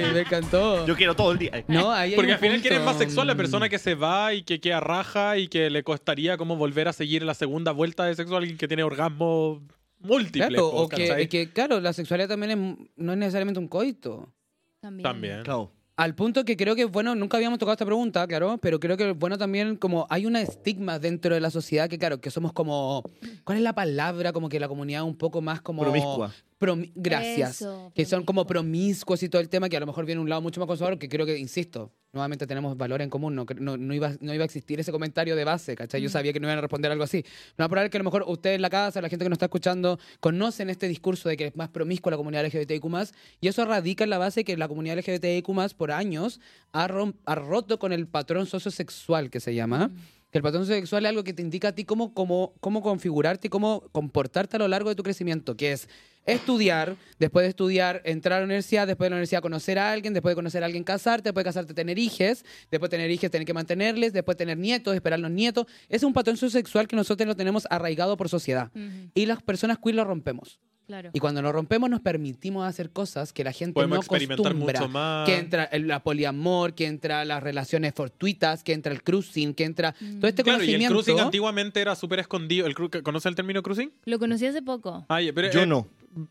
sí, me encantó. Yo quiero todo el día. No, ahí Porque al final punto. quién es más sexual la persona que se va y que queda raja y que le costaría como volver a seguir la segunda vuelta de sexo a alguien que tiene orgasmo múltiples. Claro, po, o que, que, claro, la sexualidad también es- no es necesariamente un coito. También. También. Claro. Al punto que creo que, bueno, nunca habíamos tocado esta pregunta, claro, pero creo que, bueno, también como hay una estigma dentro de la sociedad que, claro, que somos como, ¿cuál es la palabra? Como que la comunidad un poco más como... Promiscua. Promi- Gracias. Eso, que son como promiscuo. promiscuos y todo el tema, que a lo mejor viene un lado mucho más conservador, que creo que, insisto, nuevamente tenemos valor en común, no, no, no iba, no iba a existir ese comentario de base, ¿cachai? Yo Mm. sabía que no iban a responder algo así. No probable que a lo mejor ustedes en la casa, la gente que nos está escuchando, conocen este discurso de que es más promiscua la comunidad LGBTIQ+, y eso radica en la base que la comunidad LGBTIQ+, por años, ha roto con el patrón sociosexual que se llama, Mm. Que el patrón sexual es algo que te indica a ti cómo, cómo, cómo configurarte y cómo comportarte a lo largo de tu crecimiento, que es estudiar, después de estudiar, entrar a la universidad, después de la universidad conocer a alguien, después de conocer a alguien casarte, después de casarte tener hijos, después de tener hijos tener que mantenerles, después tener nietos, esperar los nietos. Es un patrón sexual que nosotros lo tenemos arraigado por sociedad. Y las personas queer lo rompemos. Claro. Y cuando lo rompemos nos permitimos hacer cosas que la gente Podemos no experimentar acostumbra. mucho más. Que entra el la poliamor, que entra las relaciones fortuitas, que entra el cruising, que entra todo este Claro, y el conocimiento. cruising antiguamente era súper escondido. El ¿Conoce el término cruising? Lo conocí hace poco. Ah, pero, Yo eh, no.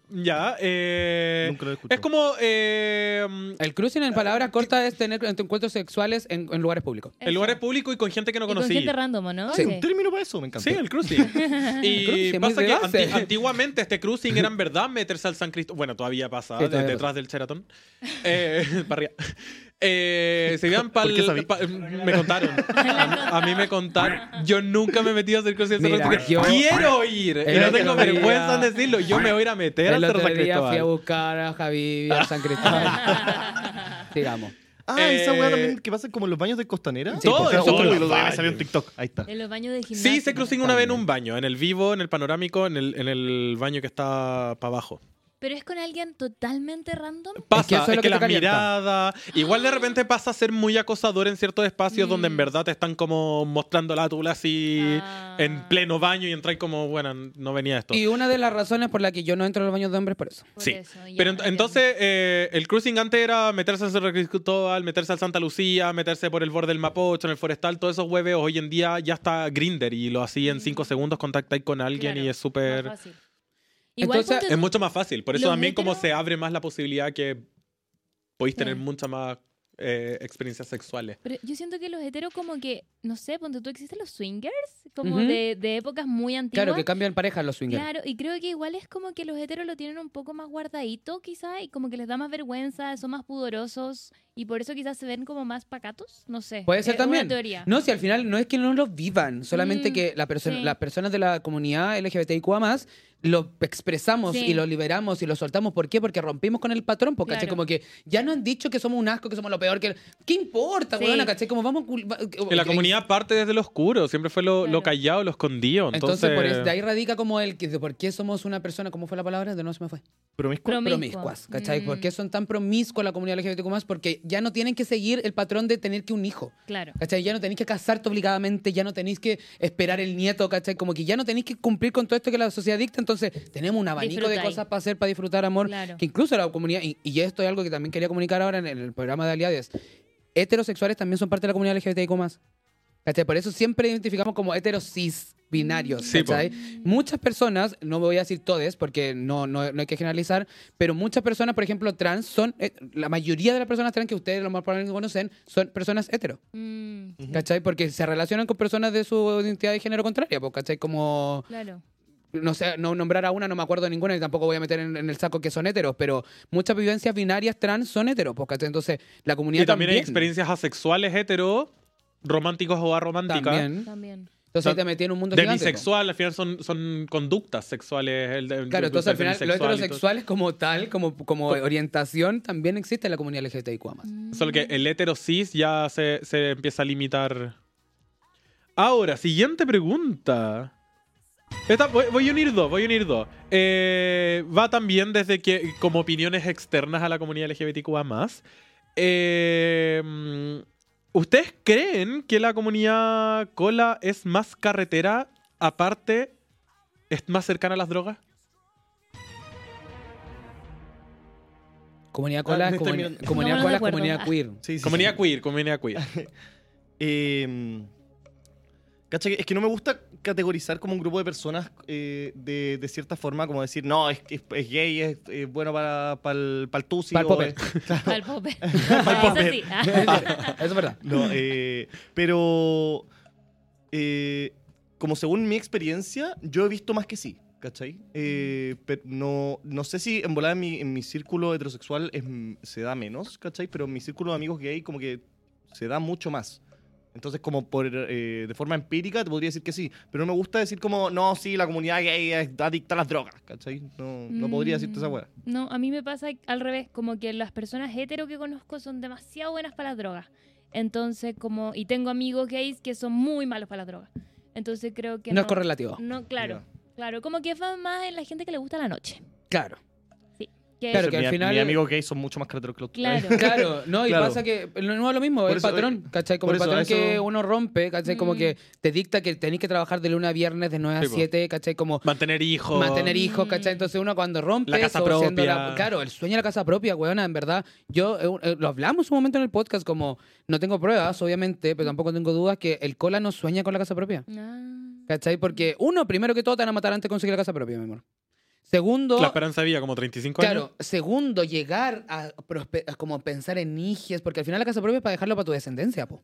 Ya, eh, Nunca lo he escuchado. Es como eh, El cruising en palabras cortas es tener encuentros sexuales en, en lugares públicos. en lugares públicos y con gente que no Y con conocí. gente random, ¿o ¿no? Sí. Hay un término para eso, me encanta. Sí, el cruising. y cruising, muy pasa de que base. anti- antiguamente este cruising era en verdad meterse al San Cristóbal. Bueno, todavía pasa, Sí, de- todavía detrás del Sheraton. Eh, para arriba. Eh, se iban ¿Por qué pa'l- sabí? pa- me contaron. A, mí me contaron. Yo nunca me he metido a hacer que yo- quiero ir. Y no tengo vergüenza en decirlo. Yo me voy a ir a meter al El Cerro San día fui a Cristóbal. buscar a Javi y a San Cristóbal. Sigamos. Ah, esa Eh, weá también que pasa como en los baños de Costanera. Sí, Todo porque eso, día me baños. salió en TikTok. Ahí está. En los baños Sí, gimnasio. hice cruising una vez en un baño, en el vivo, en el panorámico, en el, en el baño que está para abajo. Pero es con alguien totalmente random. Pasa, Es que eso es es lo que, que la calienta. mirada. Igual de repente pasa a ser muy acosador en ciertos espacios donde en Mm. verdad te están como mostrando la tula así Ah. en pleno baño y entráis como, bueno, no venía esto. Y una de las razones por la que yo no entro a los baños de hombres por eso. Por sí. eso, ya, Pero ent- entiendo. entonces eh, el cruising antes era meterse al Cerro Cristóbal, meterse al Santa Lucía, meterse por el borde del Mapocho, en el forestal, todos esos hueveos. Hoy en día ya está Grinder y lo así en cinco segundos contactáis con alguien Claro, y es súper... más. Igual Entonces, Es mucho más fácil. Por eso Los también como se abre más la posibilidad que podéis tener Sí. muchas más eh, experiencias sexuales. Pero yo siento que los heteros como que, no sé, ponte tú, existen los swingers, como Ujú. de, de épocas muy antiguas. Claro, que cambian parejas los swingers. Claro, y creo que igual es como que los heteros lo tienen un poco más guardadito, quizá, y como que les da más vergüenza, son más pudorosos, y por eso quizás se ven como más pacatos, no sé. Puede ser Es también. Una teoría. No, si al final no es que no lo vivan, solamente Mm, que la perso- sí. las personas de la comunidad LGBTIQA lo expresamos Sí. y lo liberamos y lo soltamos. ¿Por qué? Porque rompimos con el patrón, porque Claro. Como que ya no han dicho que somos un asco, que somos lo peor, que... ¿Qué importa, Sí. weona? ¿Cachai? Como vamos... va- Que la que- comunidad parte desde lo oscuro, siempre fue lo, lo callado, lo escondido. Entonces, Entonces, por eso, de ahí radica como el por qué somos una persona, ¿cómo fue la palabra? De no se me fue. Promiscua. Promiscuo. Promiscuas, ¿cachai? Mm. ¿Por qué son tan promiscuas la comunidad LGBTQ+, porque ya no tienen que seguir el patrón de tener que un hijo. Claro. ¿Cachai? Ya no tenéis que casarte obligadamente, ya no tenéis que esperar el nieto, ¿cachai? Como que ya no tenéis que cumplir con todo esto que la sociedad dicta, entonces tenemos un abanico de cosas para hacer, para disfrutar amor, Claro. que incluso la comunidad, y, y esto es algo que también quería comunicar ahora en el, en el programa de Aliades, heterosexuales también son parte de la comunidad LGBTIQ+. ¿Cachai? Por eso siempre identificamos como heterosis binarios, Sí. Muchas personas, no voy a decir todes porque no, no, no hay que generalizar, pero muchas personas, por ejemplo, trans, son, eh, la mayoría de las personas trans que ustedes lo más probablemente conocen, son personas hetero. Mm, ¿Cachai? Porque se relacionan con personas de su identidad de género contraria, ¿cachai? Como, claro. No sé, no nombrar a una, no me acuerdo de ninguna y tampoco voy a meter en, en el saco que son heteros, pero muchas vivencias binarias trans son heteros, ¿cachai? Entonces, la comunidad y también hay experiencias asexuales hetero, románticos o arománticas. También. También. Entonces ahí te metí en un mundo De gigante, pues. bisexual, al final son, son conductas sexuales. El, Claro, entonces al final los heterosexuales como tal, como, como orientación, también existe en la comunidad LGBTIQ+. Mm. Solo que el hetero cis ya se, se empieza a limitar. Ahora, siguiente pregunta. Esta, voy, voy a unir dos, voy a unir dos. Eh, va también desde que, como opiniones externas a la comunidad LGBTQA+. Eh, mm, ¿Ustedes creen que la comunidad cola es más carretera, aparte, es más cercana a las drogas? Comunidad Ah, cola, me comuni- comunidad cola de es acuerdo. comunidad Ah. queer. Sí, sí, Comunidad sí. queer, comunidad queer. Eh, ¿Cachai? Es que no me gusta categorizar como un grupo de personas eh, de, de cierta forma, como decir, no, es, es, es gay, es, es bueno para, para el, para el tusi. Para el popper. es- Al pope. Pa'l Eso sí. Eso es verdad. No, eh, pero eh, como según mi experiencia, yo he visto más que sí, ¿cachai? Eh, pero no, no sé si en volada en mi, en mi círculo heterosexual es- se da menos, ¿cachai? Pero en mi círculo de amigos gay como que se da mucho más. Entonces, como por, eh, de forma empírica, te podría decir que sí. Pero no me gusta decir como, no, sí, la comunidad gay es adicta a las drogas, ¿cachai? No, no podría decirte esa Mm, weá. No, a mí me pasa al revés, como que las personas hetero que conozco son demasiado buenas para las drogas. Entonces, como, y tengo amigos gays que son muy malos para las drogas. Entonces creo que No no. es correlativo. No, claro, claro, como que va más en la gente que le gusta la noche. Claro. Que Claro, que al mi- final- Mis amigos gays son mucho más carreteros que los Claro. Claro, no, y Claro. pasa que no es lo mismo, Por el eso, patrón, eh, ¿cachai? Como el eso, patrón que eso- uno rompe, ¿cachai? Como Mm. que te dicta que tenés que trabajar de lunes a viernes de 9 a Sí, po. 7, ¿cachai? Como Mantener hijos. mantener hijos, Mm. ¿cachai? Entonces uno cuando rompe La casa propia. la- claro, el sueño de la casa propia, weona, en verdad. Yo, eh, eh, lo hablamos un momento en el podcast, como no tengo pruebas, obviamente, pero tampoco tengo dudas que el cola no sueña con la casa propia. Ah. ¿Cachai? Porque uno, primero que todo, te van a matar antes de conseguir la casa propia, mi amor. Segundo, La esperanza vida, como 35 años. Claro, segundo, llegar a, como pensar en hijes, porque al final la casa propia es para dejarlo para tu descendencia, po.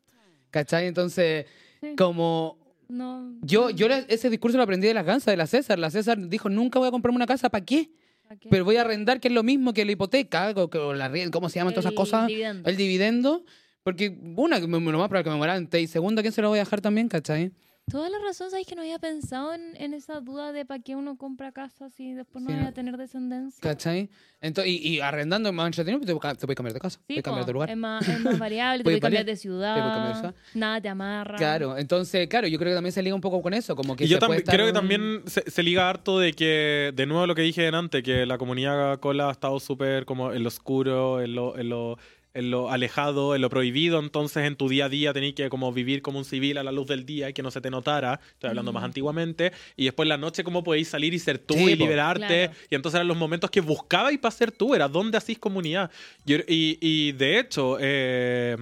¿Cachai? Entonces, Sí. como No. yo, yo ese discurso lo aprendí de la Gansa, de la César. La César dijo, nunca voy a comprarme una casa, ¿para qué? ¿Para qué? Pero voy a arrendar, que es lo mismo que la hipoteca, o, que- o la ¿cómo se llaman todas esas El cosas? dividendo. El dividendo. Porque, una, lo más probable que me muera antes. Y segunda, ¿quién se lo voy a dejar también, cachai? Toda la razón, ¿sabes que no había pensado en, en esa duda de para qué uno compra casa si después no Sí, voy a tener descendencia? ¿Cachai? Entonces, y, y arrendando entretenido, pues te, te puedes cambiar de casa, te Sí, puedes cambiar de lugar. Es más, es más variable, te Puedes cambiar de ciudad, puedes cambiar de ciudad. nada te amarra. Claro, entonces, claro, yo creo que también se liga un poco con eso, como que Y yo creo que también se, se liga harto de que, de nuevo lo que dije antes, que la comunidad cola ha estado súper como en lo oscuro, en lo, en lo, en lo alejado, en lo prohibido, entonces en tu día a día tenías que como vivir como un civil a la luz del día y que no se te notara, estoy hablando más antiguamente, y después en la noche cómo podéis salir y ser tú Sí, y liberarte, Claro. y entonces eran los momentos que buscabais para ser tú, era dónde hacís comunidad. Y, y- y de hecho... eh,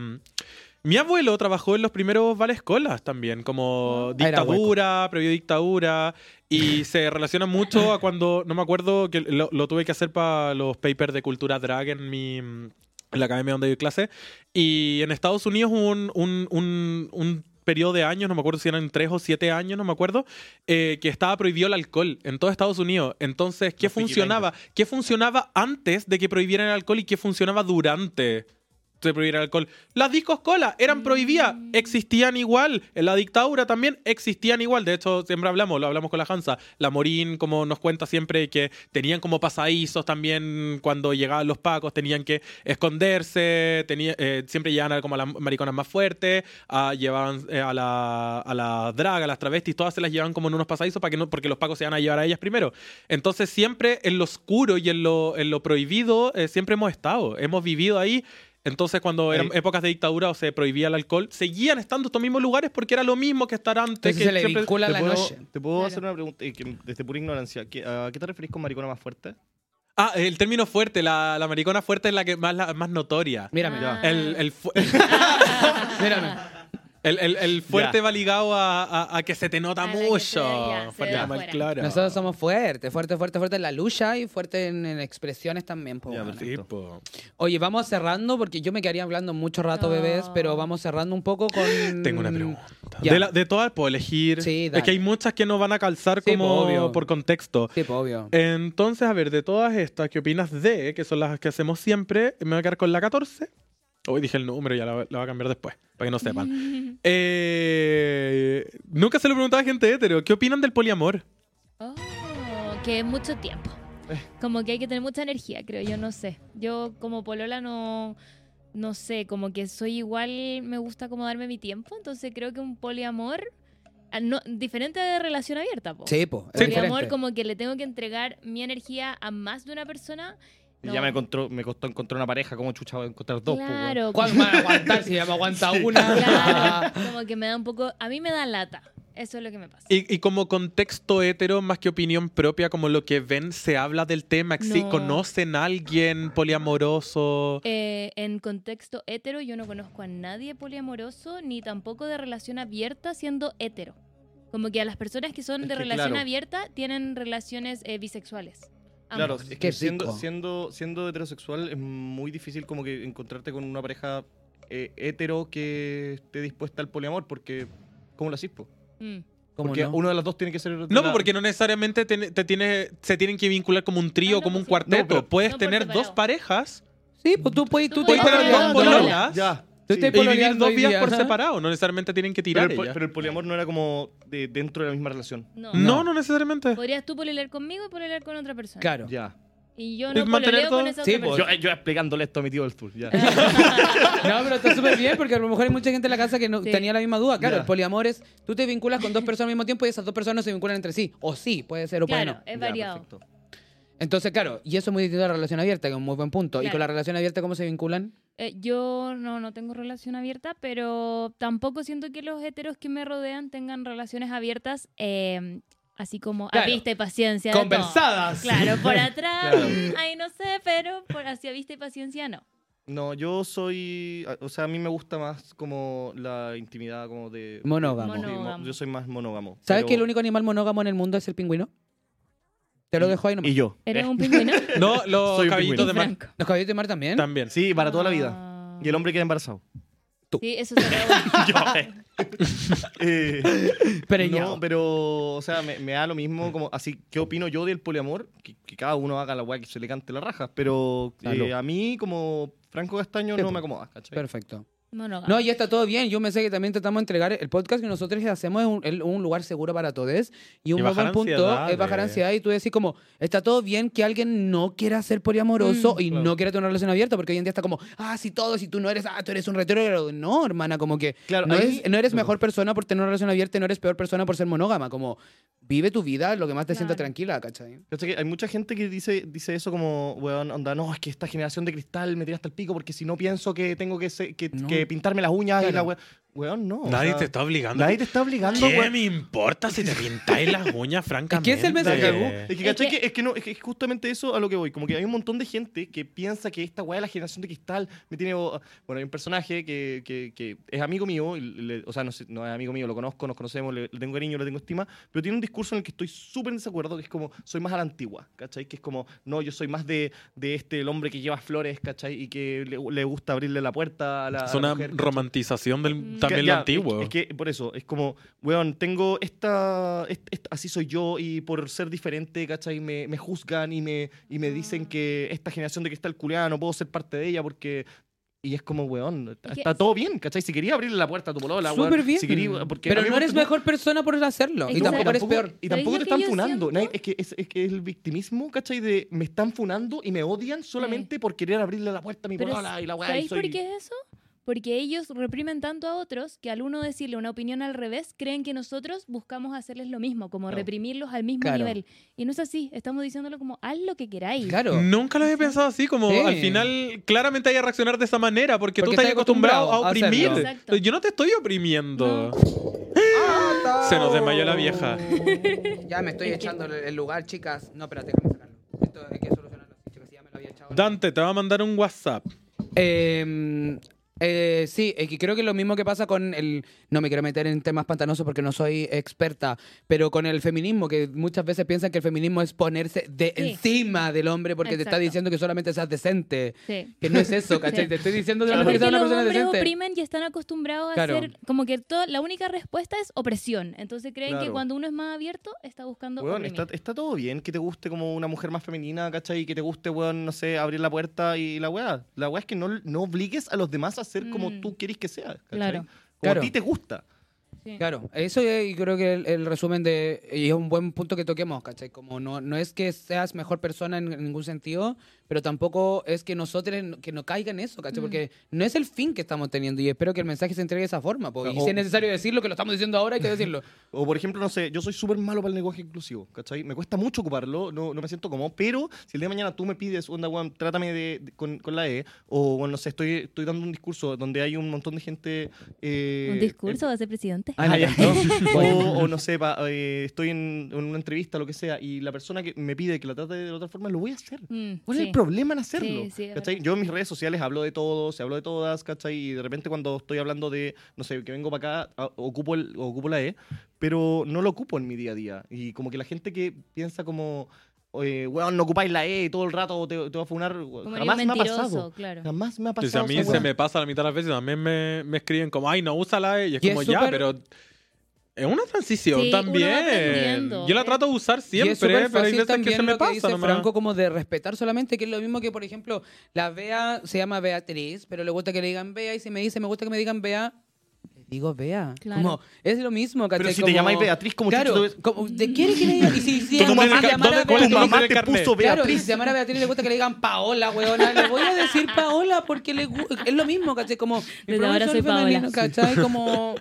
mi abuelo trabajó en los primeros vales colas también, como Ah, dictadura, previo dictadura, y se relaciona mucho a cuando, no me acuerdo, que lo, lo tuve que hacer para los papers de cultura drag en mi en la academia donde doy clase, y en Estados Unidos hubo un, un, un, un periodo de años, no me acuerdo si eran tres o siete años, no me acuerdo, eh, que estaba prohibido el alcohol en todo Estados Unidos. Entonces, ¿qué Los funcionaba? ¿Qué funcionaba antes de que prohibieran el alcohol y qué funcionaba durante? De prohibir el alcohol. Las discos cola eran prohibidas, Mm. existían igual. En la dictadura también existían igual. De hecho, siempre hablamos, lo hablamos con la Hansa. La Morín, como nos cuenta siempre, que tenían como pasadizos también cuando llegaban los pacos, tenían que esconderse, tenía, eh, siempre llegaban a como a las mariconas más fuertes, a, llevaban eh, a la, a la draga, a las travestis, todas se las llevaban como en unos pasadizos para que no, porque los pacos se iban a llevar a ellas primero. Entonces, siempre en lo oscuro y en lo, en lo prohibido, eh, siempre hemos estado. Hemos vivido ahí. Entonces, cuando eran épocas de dictadura o se prohibía el alcohol, seguían estando estos mismos lugares porque era lo mismo que estar antes. Entonces que se le siempre- vincula ¿Te la puedo, noche. te puedo Claro. hacer una pregunta eh, que- desde pura ignorancia? ¿Qué- ¿A qué te referís con maricona más fuerte? Ah, el término fuerte, la, la maricona fuerte es la que más, la, más notoria. Mírame, Ah. El, el, fu- mírame. El, el- el fuerte va ligado a, a- a que se te nota A mucho. se- ya, se fuerte mal claro. Nosotros somos fuertes, fuertes, fuertes, fuertes en la lucha y fuertes en, en expresiones también. po, Ya. Sí, po. Oye, vamos cerrando porque yo me quedaría hablando mucho rato, No. bebés, pero vamos cerrando un poco con... Tengo una pregunta. De, la- de todas puedo elegir. Sí, es que hay muchas que no van a calzar Sí, como obvio. por contexto. Sí, po, obvio. Entonces, a ver, de todas estas, ¿qué opinas de? Que son las que hacemos siempre. Me voy a quedar con la 14. Hoy dije el número, ya la, la voy a cambiar después, para que no sepan. Eh, nunca se lo preguntaba a gente hetero. ¿Qué opinan del poliamor? Oh, que es mucho tiempo. Eh. Como que hay que tener mucha energía, creo yo, no sé. Yo como polola no, no sé, como que soy igual, me gusta como darme mi tiempo, entonces creo que un poliamor, ah, no, diferente de relación abierta, po. Sí, po. es Sí, poliamor como que le tengo que entregar mi energía a más de una persona. Y no. Ya me, encontró, me costó encontrar una pareja, ¿cómo chucha voy a encontrar dos? weón? Claro, ¿Cuánto van a aguantar si ya me aguanta una? claro, como que me da un poco, a mí me da lata, eso es lo que me pasa. Y, y como contexto hetero, más que opinión propia, como lo que ven, se habla del tema. No. ¿Conocen a alguien poliamoroso? Eh, en contexto hetero, yo no conozco a nadie poliamoroso ni tampoco de relación abierta siendo hetero. Como que a las personas que son Es de que, relación claro. abierta tienen relaciones eh, bisexuales. Claro, Ambos. es que siendo, siendo, siendo heterosexual es muy difícil como que encontrarte con una pareja eh, hetero que esté dispuesta al poliamor, porque ¿cómo lo haces, po? Mm. ¿Cómo Porque no? uno de los dos tiene que ser... No, la- porque no necesariamente te, te tiene- se tienen que vincular como un trío, Ah, no, como un cuarteto. No, pero- Puedes tener dos parejas Sí, pues tú puedes, tú Tú puedes tener dos dos pololas Ya. Tú sí. te y vivir dos día, por ajá. separado. No necesariamente tienen que Pero tirar el, pero el poliamor no era como de, dentro de la misma relación. No. No, no necesariamente. Podrías tú pololear conmigo y pololear con otra persona. Claro. Ya. Y yo no mantener con esa Sí, otra pues. Yo, persona. yo explicándole esto a mi tío del tour. Ya. No, pero está súper bien porque a lo mejor hay mucha gente en la casa que no Sí. tenía la misma duda. Claro, Ya. el poliamor es, tú te vinculas con dos personas al mismo tiempo y esas dos personas no se vinculan entre sí. O sí, puede ser o puede Claro, no. es variado. Entonces, claro, y eso es muy distinto a la relación abierta, que es un muy buen punto. ¿Y con la relación abierta cómo se vinculan? Eh, yo no, no tengo relación abierta, pero tampoco siento que los heteros que me rodean tengan relaciones abiertas eh, así como Claro. a vista y paciencia. Conversadas. Claro, por atrás, Claro. ahí no sé, pero por hacia vista y paciencia no. No, yo soy... O sea, a mí me gusta más como la intimidad como de... Monógamo. Sí, mo- Monógamo. yo soy más monógamo. ¿Sabes pero- que el único animal monógamo en el mundo es el pingüino? Te lo Y- dejo ahí nomás. Y yo. ¿Eres Eh, un pingüino? No, los Soy un caballitos pingüino. de mar Franco. ¿Los caballitos de mar también? también. Sí, para toda la vida. Ah. Y el hombre queda embarazado. Sí, eso sería bueno. yo, eh. Eh, Preñado. No, pero, o sea, me, me da lo mismo. como Así, ¿qué opino yo del poliamor? Que, que cada uno haga la weá que se le cante la raja. Pero eh, Claro. a mí, como Franco Castaño, Sí, no po. me acomoda, ¿cachai? Perfecto. Monógamo. No, ya está todo bien. Yo me sé que también tratamos de entregar el podcast que nosotros hacemos es un, el- un lugar seguro para todos. Y un Y buen punto es bajar ansiedad y tú decís como, está todo bien que alguien no quiera ser poliamoroso Mm. y Claro. no quiera tener una relación abierta, porque hoy en día está como, ah, si todo, si tú no eres, ah, tú eres un retrógrado. No, hermana, como que Claro, no, ahí- es- no eres mejor persona por tener una relación abierta y no eres peor persona por ser monógama. Como, vive tu vida lo que más te sienta Claro. tranquila, ¿cachai? Hay mucha gente que dice, dice eso como, weón, onda, no, es que esta generación de cristal me tira hasta el pico porque si no pienso que tengo que, se- que, No. que pintarme las uñas y la weón. No. o Nadie sea, te está obligando. Nadie te está obligando, ¿Qué weón. me importa si te pintáis las uñas, francamente? es el mensaje. Es que, Es ¿cachai? que- es que no, es que es justamente eso a lo que voy. Como que hay un montón de gente que piensa que esta weá de la generación de cristal me tiene. Bueno, hay un personaje que, que- que es amigo mío, y le- o sea, no, sé, no es amigo mío, lo conozco, nos conocemos, le, le tengo cariño, le tengo estima, pero tiene un discurso en el que estoy súper en desacuerdo, que es como, soy más a la antigua, ¿cachai? Que es como, no, yo soy más de, de este, el hombre que lleva flores, ¿cachai? Y que le, le gusta abrirle la puerta a la, a Es la una mujer, ¿cachai? romantización del, Mm. También Que- lo ya, antiguo. Es, es que por eso, es como, weón, tengo esta, est- est- así soy yo y por ser diferente, ¿cachai? Me, me juzgan y me, y me dicen que esta generación de cristal culiada no puedo ser parte de ella porque... Y es como, weón, está, todo bien, ¿cachai? Si quería abrirle la puerta a tu polola, weón, Súper bien. si quería- porque Pero no eres mejor persona por hacerlo. Y que tampoco eres peor. Y ¿Sabéis tampoco te están funando. siento? Es, que, es, es que el victimismo, ¿cachai? De me están funando y me odian solamente por querer abrirle la puerta a mi Pero polola y la weá. y ¿Sabéis soy- por qué es eso? Porque ellos reprimen tanto a otros que al uno decirle una opinión al revés, creen que nosotros buscamos hacerles lo mismo, como reprimirlos al mismo Claro. nivel. Y no es así, estamos diciéndolo como, haz lo que queráis. Claro. Nunca lo había pensado así, como Sí. al final claramente hay que reaccionar de esa manera porque, Porque tú estás acostumbrado a acostumbrado a oprimir. Yo no te estoy oprimiendo. Ah, Se nos desmayó la vieja. Ya me estoy echando el- el lugar, chicas. No, espérate. Esto hay que solucionarlo chicas. Ya me lo había echado. Dante, te va a mandar un WhatsApp. Eh, eh, sí, que creo que lo mismo que pasa con el. No me quiero meter en temas pantanosos porque no soy experta, pero con el feminismo, que muchas veces piensan que el feminismo es ponerse de Sí. encima del hombre porque te está Exacto. diciendo que solamente seas decente. Sí. Que no es eso, ¿cachai? Sí. Te estoy diciendo de Es una porque persona una los persona hombres decente. oprimen y están acostumbrados a Claro. hacer como que todo, la única respuesta es opresión. Entonces creen que Claro. cuando uno es más abierto está buscando Weón, oprimir. está, está todo bien que te guste como una mujer más femenina, ¿cachai? Y que te guste, weón, no sé, abrir la puerta y la weá. La weá es que no, no obligues a los demás a ser como Mm. tú quieres que sea, ¿cachai? Claro. Como Claro. a ti te gusta. Sí. Claro, eso es, y creo que el, el resumen de. Y es un buen punto que toquemos, ¿cachai? Como no, no es que seas mejor persona en, ningún sentido, pero tampoco es que nosotros que no caiga en eso, ¿cachai? Mm. Porque no es el fin que estamos teniendo y espero que el mensaje se entregue de esa forma. po. Y O- si es necesario decirlo, que lo estamos diciendo ahora, hay que decirlo. O por ejemplo, no sé, yo soy súper malo para el lenguaje inclusivo, ¿cachai? Me cuesta mucho ocuparlo, no, no me siento cómodo, pero si el día de mañana tú me pides, onda, weón, trátame de, de- con, con la E, o bueno, no sé, estoy, estoy dando un discurso donde hay un montón de gente... eh, ¿Un discurso va a ser presidente? Ah, no, Ah, ya. ¿no? o, o no sé, pa- eh, estoy en, en una entrevista, lo que sea, y la persona que me pide que la trate de otra forma, lo voy a hacer. Mm, ¿Cuál es sí. Problema en hacerlo. Sí, sí. Yo en mis redes sociales hablo de todo, se hablo de todas, ¿cachai? Y de repente cuando estoy hablando de, no sé, que vengo para acá, ocupo, el, ocupo la E, pero no lo ocupo en mi día a día. Y como que la gente que piensa como, eh, weón, no ocupáis la E todo el rato te, te va a funar, Como jamás me ha pasado. claro. Jamás me ha Si pasado. a mí se weá. me pasa la mitad de las veces, también me, me escriben como, ay, no usa la E. Y es Y como, es ya, súper- pero es una transición Sí, también. Yo la trato de usar Y es siempre, pero hay veces que se me que pasa dice. Franco como de respetar solamente, que es lo mismo que, por ejemplo, la Bea se llama Beatriz, pero le gusta que le digan Bea y si me dice me gusta que me digan Bea, le digo Bea. Claro. Como, es lo mismo, Pero ¿cachai? si te Como- llamáis Beatriz, como Claro, te- como, ¿de quién quiere diga? Y si, si Tu mamá ca- llamara ¿dónde- cuál es Tu mamá te puso Claro, y Beatriz. si se llamara Beatriz le gusta que le digan Paola, weona. Le voy a decir Paola porque le es lo mismo, ¿cachai? Como, mi Desde ahora soy Paola. ¿cachai? Como,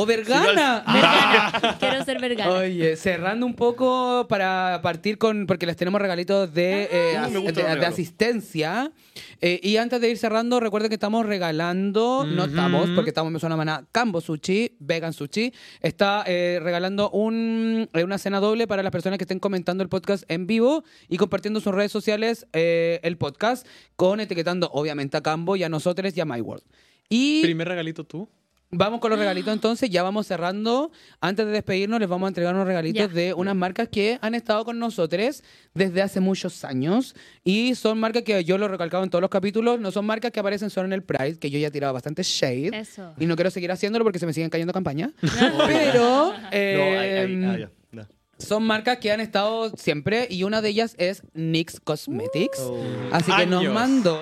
o Vergana. Vergara. Quiero ser vergara. Oye, cerrando un poco para partir con, porque les tenemos regalitos de, eh, Ah, as- me gustan de- de asistencia. Eh, y antes de ir cerrando, recuerden que estamos regalando, no Ujú. estamos, porque estamos en Me Suena Maná, Cambo Sushi, Vegan Sushi. Está eh, regalando un, eh, una cena doble para las personas que estén comentando el podcast en vivo y compartiendo en sus redes sociales eh, el podcast, con etiquetando obviamente a Cambo y a nosotros y a My World. Y Primer regalito tú. Vamos con los regalitos entonces, ya vamos cerrando. Antes de despedirnos, les vamos a entregar unos regalitos Ya. de unas marcas que han estado con nosotros desde hace muchos años. Y son marcas que yo lo he recalcado en todos los capítulos, no son marcas que aparecen solo en el Pride, que yo ya he tirado bastante shade. Eso. Y no quiero seguir haciéndolo porque se me siguen cayendo campañas. Pero No, eh, ah, ya, ya. son marcas que han estado siempre y una de ellas es NYX Cosmetics. Oh. Así que nos mandó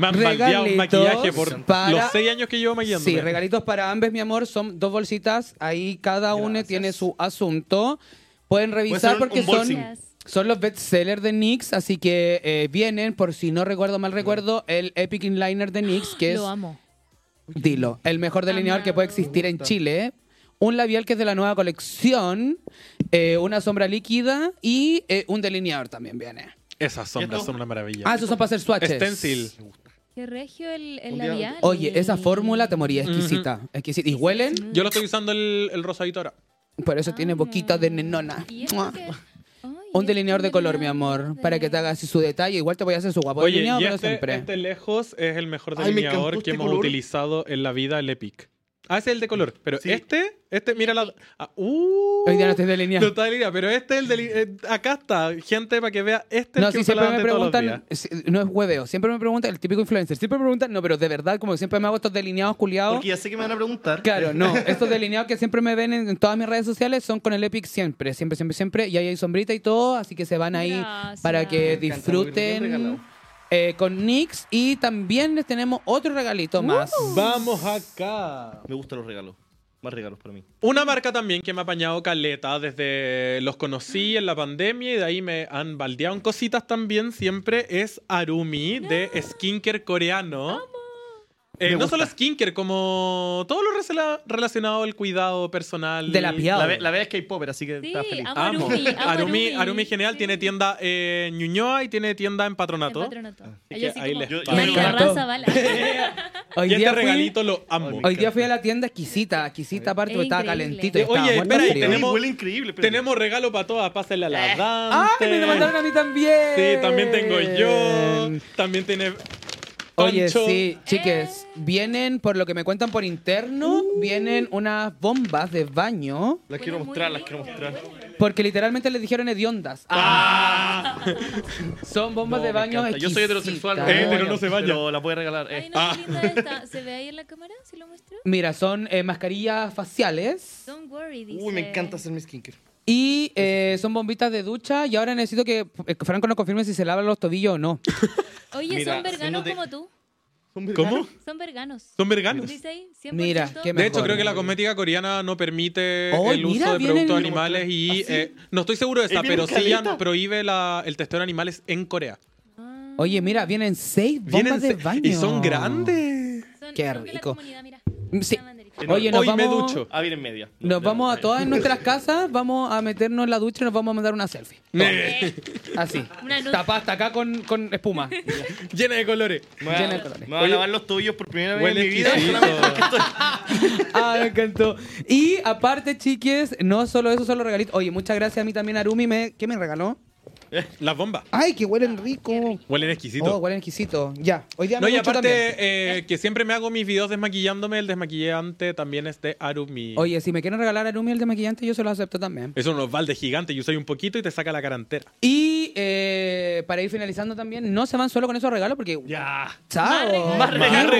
Me han baldeado un Regalitos maquillaje por para- los seis años que llevo maquillándome. Sí, regalitos para ambas, mi amor. Son dos bolsitas. Ahí cada una Gracias. tiene su asunto. Pueden revisar un- porque un son, son los bestsellers de NYX. Así que eh, vienen, por si no recuerdo mal recuerdo, el Epic Inliner de NYX, que es, Lo amo. dilo, el mejor delineador que puede existir en. Chile. Un labial que es de la nueva colección. eh, una sombra líquida y eh, un delineador también viene. Esas sombras son una maravilla. Ah, esos son para hacer swatches. Stencil. Qué regio el, el Un día- labial. Oye, esa fórmula te moría exquisita. exquisita. ¿Y huelen? Yo lo estoy usando el, el rosadito ahora. Por eso tiene boquita de nenona. ¿Y esto Mua. qué? Ay, Un delineador de color, mi amor, para que te haga así su detalle. Igual te voy a hacer su guapo Oye, delineado, y pero este, siempre. este lejos es el mejor Ay, me delineador que este hemos color. utilizado en la vida, el Epic. Ah, ese es el de color. Pero Sí. este, este, mira la. ah, uh, Hoy día no estoy no delineado. está delineado, pero este es el deli- eh, Acá está, gente, para que vea. Este es No, el que siempre me preguntan, si- no es hueveo, siempre me preguntan, el típico influencer, siempre me preguntan, no, pero de verdad, como que siempre me hago estos delineados culiados. Porque ya sé que me van a preguntar. Claro, no, estos delineados que siempre me ven en, en todas mis redes sociales son con el Epic siempre, siempre, siempre, siempre, y ahí hay sombrita y todo, así que se van ahí Gracias. para que disfruten. Eh, con NYX y también les tenemos otro regalito más. Vamos acá. Me gustan los regalos. Más regalos para mí. Una marca también que me ha apañado caleta desde los conocí en la pandemia y de ahí me han baldeado en cositas también siempre es Arumi de skincare coreano. Eh, no gusta. solo skincare, como todo lo relacionado al cuidado personal. De la piel. La, ve- la verdad es que hay popper, así que Sí, está feliz. amo Amo. Arumi, amo Arumi, Arumi. Arumi genial, Sí. tiene tienda en Ñuñoa y tiene tienda en En Patronato. patronato. Así que ahí les. Raza Bala. Hoy Y este fui- regalito lo amo. Hoy día fui a la tienda exquisita, exquisita aparte Es porque estaba calentito. y Eh, oye, espera, tenemos- huele increíble. espérate. Tenemos regalo para todas, pásenle a la Dante. ¡Ay, me lo mandaron a mí también! Sí, también tengo yo. También tiene. Oye, Pancho. sí, chiques, vienen, por lo que me cuentan por interno, vienen unas bombas de baño, Las quiero mostrar, las quiero mostrar. porque literalmente les dijeron hediondas. Ah. Son bombas No, de me baño encanta. Yo soy heterosexual, exquisitas. Eh, pero no se baña. Pero la puede regalar. Ay, eh. no, Ah. qué linda esta. ¿Se ve ahí en la cámara? ¿Si lo muestro? Mira, son eh, mascarillas faciales Don't worry, dice. Uy, me encanta hacer mi skincare. Y eh, son bombitas de ducha y ahora necesito que eh, Franco nos confirme si se lavan los tobillos o no. Oye, Mira, son veganos como tú. ¿Son ¿Cómo? Son veganos. Son veganos. Dice ahí, 100%. Mira, qué De hecho, mejor. creo que la cosmética coreana no permite Oh, el mira, uso de productos animales y ¿Ah, sí? eh, no estoy seguro de esa, Eh, vienen pero sí ya caleta. prohíbe la- el testeo de animales en Corea. Ah, Oye, mira, vienen seis bombas Vienen de baño. y son grandes. son- qué son de la rico. comunidad, mira. Sí. Oye, nos Hoy me vamos, ducho. Ah, viene en media. Nos vamos a todas nuestras casas, vamos a meternos en la ducha y nos vamos a mandar una selfie. Eh, Así. Tapada hasta acá con, con espuma. Llena de colores. Me Llena de a, colores. me voy a lavar los tobillos por primera vez en mi vida. Ah, me encantó. Y aparte, chiques, no solo eso, son los regalitos. Oye, muchas gracias a mí también, Arumi. Me, ¿Qué me regaló? Las bombas. Ay, que huelen rico. Huelen exquisito. Oh, huelen exquisito. Ya, hoy día no, me y aparte, eh, que siempre me hago mis videos desmaquillándome, el desmaquillante también es de Arumi. Oye, si me quieren regalar Arumi el de maquillante, yo se lo acepto también. Es unos baldes gigantes y usáis un poquito y te saca la cara entera. Y eh, para ir finalizando también, no se van solo con esos regalos porque... Ya. ¡Chao! Más regalos.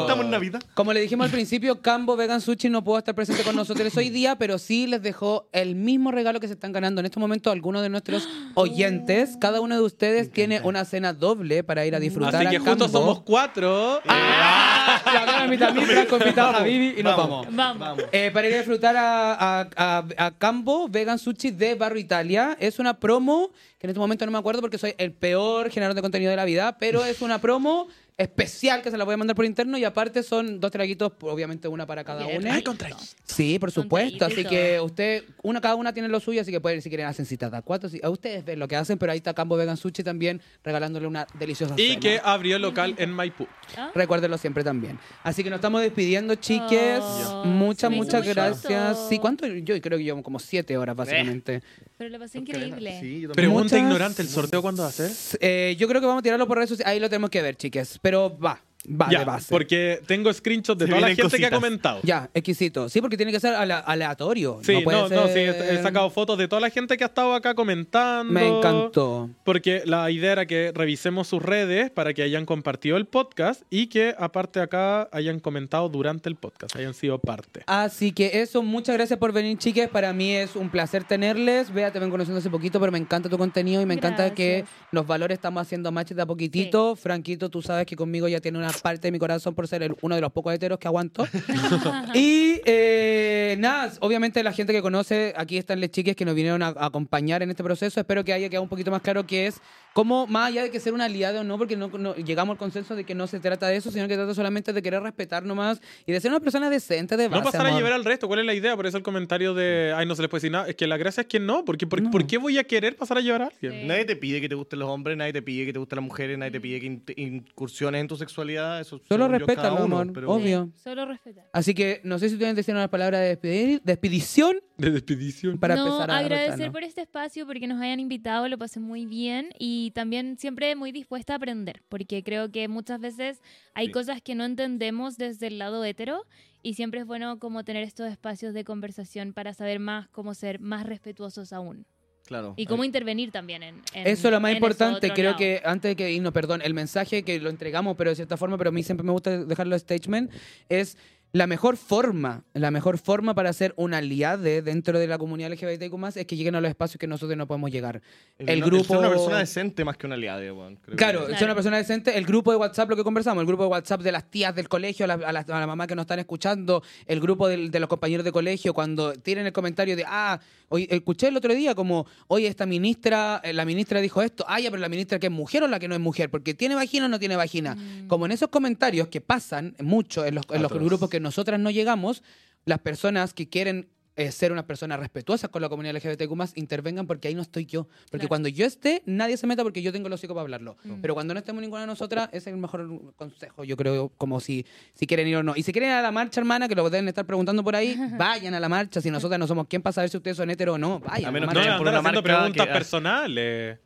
Estamos en Navidad. Como le dijimos al principio, Cambo Vegan Sushi no pudo estar presente con nosotros hoy día, pero sí les dejó el mismo regalo que se están ganando en este momento algunos de nuestros oyentes. Cada uno de ustedes tiene una cena doble para ir a disfrutar Así a que juntos Cambo. somos cuatro. ¡Ah! Y ahora la mitad mí, Franco invitado a Vivi y nos vamos. Vamos. Vamos. Eh, para ir a disfrutar a, a, a- a Cambo Vegan Sushi de Barrio Italia. Es una promo que en este momento no me acuerdo porque soy el peor generador de contenido de la vida, pero es una promo especial que se la voy a mandar por interno y aparte son dos traguitos, obviamente una para cada Bien. uno. Ay, contra Sí, por supuesto. Así que usted, una cada una tiene lo suyo, así que pueden, si quieren, hacen citas de cuatro. si- a ustedes ven lo que hacen, pero ahí está Cambo Vegan Sushi también regalándole una deliciosa Y cena. que abrió el local en Maipú. ¿Ah? Recuérdenlo siempre también. Así que nos estamos despidiendo, chiques. Oh, muchas, muchas gracias. Sí, ¿cuánto? Yo creo que llevamos como siete horas, básicamente. Pero lo pasé increíble. Sí, yo también. Pregunta Muchas- ignorante, ¿el sorteo cuándo va a ser? Eh, yo creo que vamos a tirarlo por redes sociales. Ahí lo tenemos que ver, chiques. Pero va, va ya, de base. porque tengo screenshots de Se toda la gente que ha comentado. Ya, exquisito. Sí, porque tiene que ser ale- aleatorio. Sí, no, puede no, no, sí, ser- he sacado fotos de toda la gente que ha estado acá comentando. Me encantó. Porque la idea era que revisemos sus redes para que hayan compartido el podcast y que aparte acá hayan comentado durante el podcast, hayan sido parte. Así que eso, muchas gracias por venir, chiques. Para mí es un placer tenerles. Vea, te ven conociendo hace poquito, pero me encanta tu contenido y me encanta que los valores estamos haciendo match de a poquitito. Franquito, tú sabes que conmigo ya tiene una parte de mi corazón por ser el- uno de los pocos heteros que aguanto. y eh, nada, obviamente la gente que conoce, aquí están las chiques que nos vinieron a, a acompañar en este proceso. Espero que haya quedado un poquito más claro que es cómo, más allá de que ser una aliada o no, porque no, no- llegamos al consenso de que no se trata de eso, sino que trata solamente de querer respetar nomás y de ser una persona decente de base, No pasar a amor. llevar al resto, ¿cuál es la idea? Por eso el comentario de, ay, no se les puede decir nada. Es que la gracia es que no, porque ¿por, No. ¿por qué voy a querer pasar a llevar a alguien? Sí. Nadie te pide que te gusten los hombres, nadie te pide que te gusten las mujeres, nadie te pide que in- incursiones en tu sexualidad. Eso Solo uno, amor, pero- obvio. Solo respetar. Así que no sé si ustedes decían una palabra de despedir, despedición De despedición. para no, empezar a agradecer por este espacio, porque nos hayan invitado, lo pasé muy bien y también siempre muy dispuesta a aprender, porque creo que muchas veces hay Sí. cosas que no entendemos desde el lado hetero y siempre es bueno como tener estos espacios de conversación para saber más cómo ser más respetuosos aún Claro. y cómo intervenir también en, en- Eso es lo más importante, creo lado. que antes de que, no, perdón, el mensaje que lo entregamos, pero de cierta forma, pero a mí siempre me gusta dejarlo statement, es la mejor forma, la mejor forma para ser un aliade dentro de la comunidad LGBTQ+, es que lleguen a los espacios que nosotros no podemos llegar. El, el no- el grupo- ser una persona decente más que una aliada, weón. creo Claro, Claro. una persona decente. El grupo de WhatsApp, lo que conversamos, el grupo de WhatsApp de las tías del colegio, a la, a la- a la mamá que nos están escuchando, el grupo de los compañeros de colegio, cuando tienen el comentario de, ah, hoy, escuché el otro día como, oye, esta ministra, eh, la ministra dijo esto, ah, ya, pero la ministra que es mujer o la que no es mujer, porque tiene vagina o no tiene vagina. Mm. Como en esos comentarios que pasan mucho en los, en los grupos que nosotras no llegamos, las personas que quieren eh, ser una persona respetuosa con la comunidad LGBTQ+, intervengan porque ahí no estoy yo. Porque Claro. cuando yo esté, nadie se meta porque yo tengo el hocico para hablarlo. Mm. Pero cuando no estemos ninguna de nosotras, ese es el mejor consejo, yo creo, como si, si quieren ir o no. Y si quieren ir a la marcha, hermana, que lo deben estar preguntando por ahí, vayan a la marcha. Si nosotras no somos quién para saber si ustedes son hetero o no, vayan. A A, menos la No, que vayan por una marca preguntas que- personales.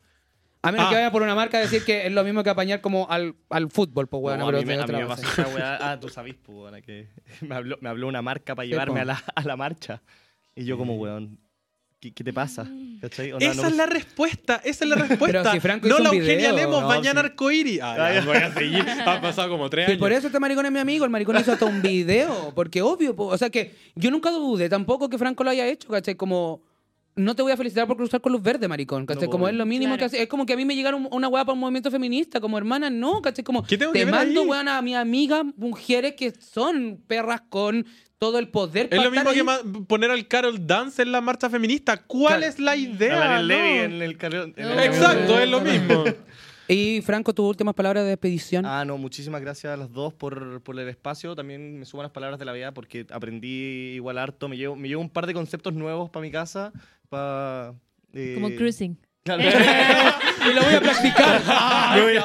A menos Ah. que vayan por una marca a decir que es lo mismo que apañar como al, al fútbol, pues, No, bueno, a pero mí me, a mí otra me pasó esa weá. Ah, tú sabís, pues, weón, que me habló, me habló una marca para Sí, llevarme po. a la, a la marcha. Y yo como, weón, ¿qué, qué te pasa? ¿Cachai? Onda, Esa no- es la respuesta, esa es la respuesta. si Franco no hizo la un video, Eugenialemos no, mañana sí. arcoíris. Ah, ya, voy a seguir. Ha pasado como tres años. por eso este maricón es mi amigo. El maricón hizo hasta un video. Porque obvio, po, o sea que yo nunca dudé tampoco que Franco lo haya hecho, ¿cachai? Como. No te voy a felicitar por cruzar con luz verde, maricón, ¿cachai? No, como es lo mínimo Claro. que hace. Es como que a mí me llegaron una weá para un movimiento feminista, como hermana, no, ¿cachai? Como ¿Qué tengo que te ver mando, weón, a mi amiga, mujeres que son perras con todo el poder. Es lo mismo que ahí. ma- poner al Carol Dance en la marcha feminista. ¿Cuál Claro. es la idea? Levy No. en el carril- en el Exacto, es lo mismo. Y Franco, tus últimas palabras de despedición. Ah, no, muchísimas gracias a las dos por, por el espacio. También me suman las palabras de la vida porque aprendí igual harto. Me llevo, me llevo un par de conceptos nuevos para mi casa. Para, eh, como cruising claro. y lo voy a practicar. Ay,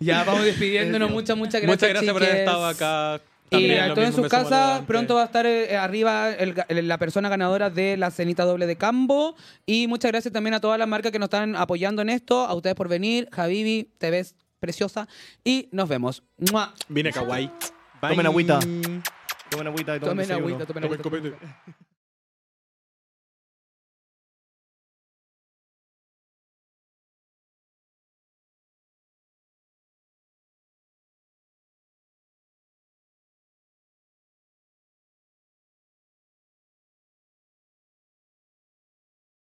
ya, vamos despidiéndonos. Muchas, muchas gracias. Muchas gracias por haber chiques. estado acá También y a todos en sus casas pronto va a estar eh, arriba el el- la persona ganadora de la cenita doble de Cambo. Y muchas gracias también a todas las marcas que nos están apoyando en esto. A ustedes por venir. Javivi, te ves preciosa. Y nos vemos. ¡Mua! Viene kawaii. Tomen Bye. agüita. Tomen agüita tomen Tomen agüita, tomen Tomen agüita.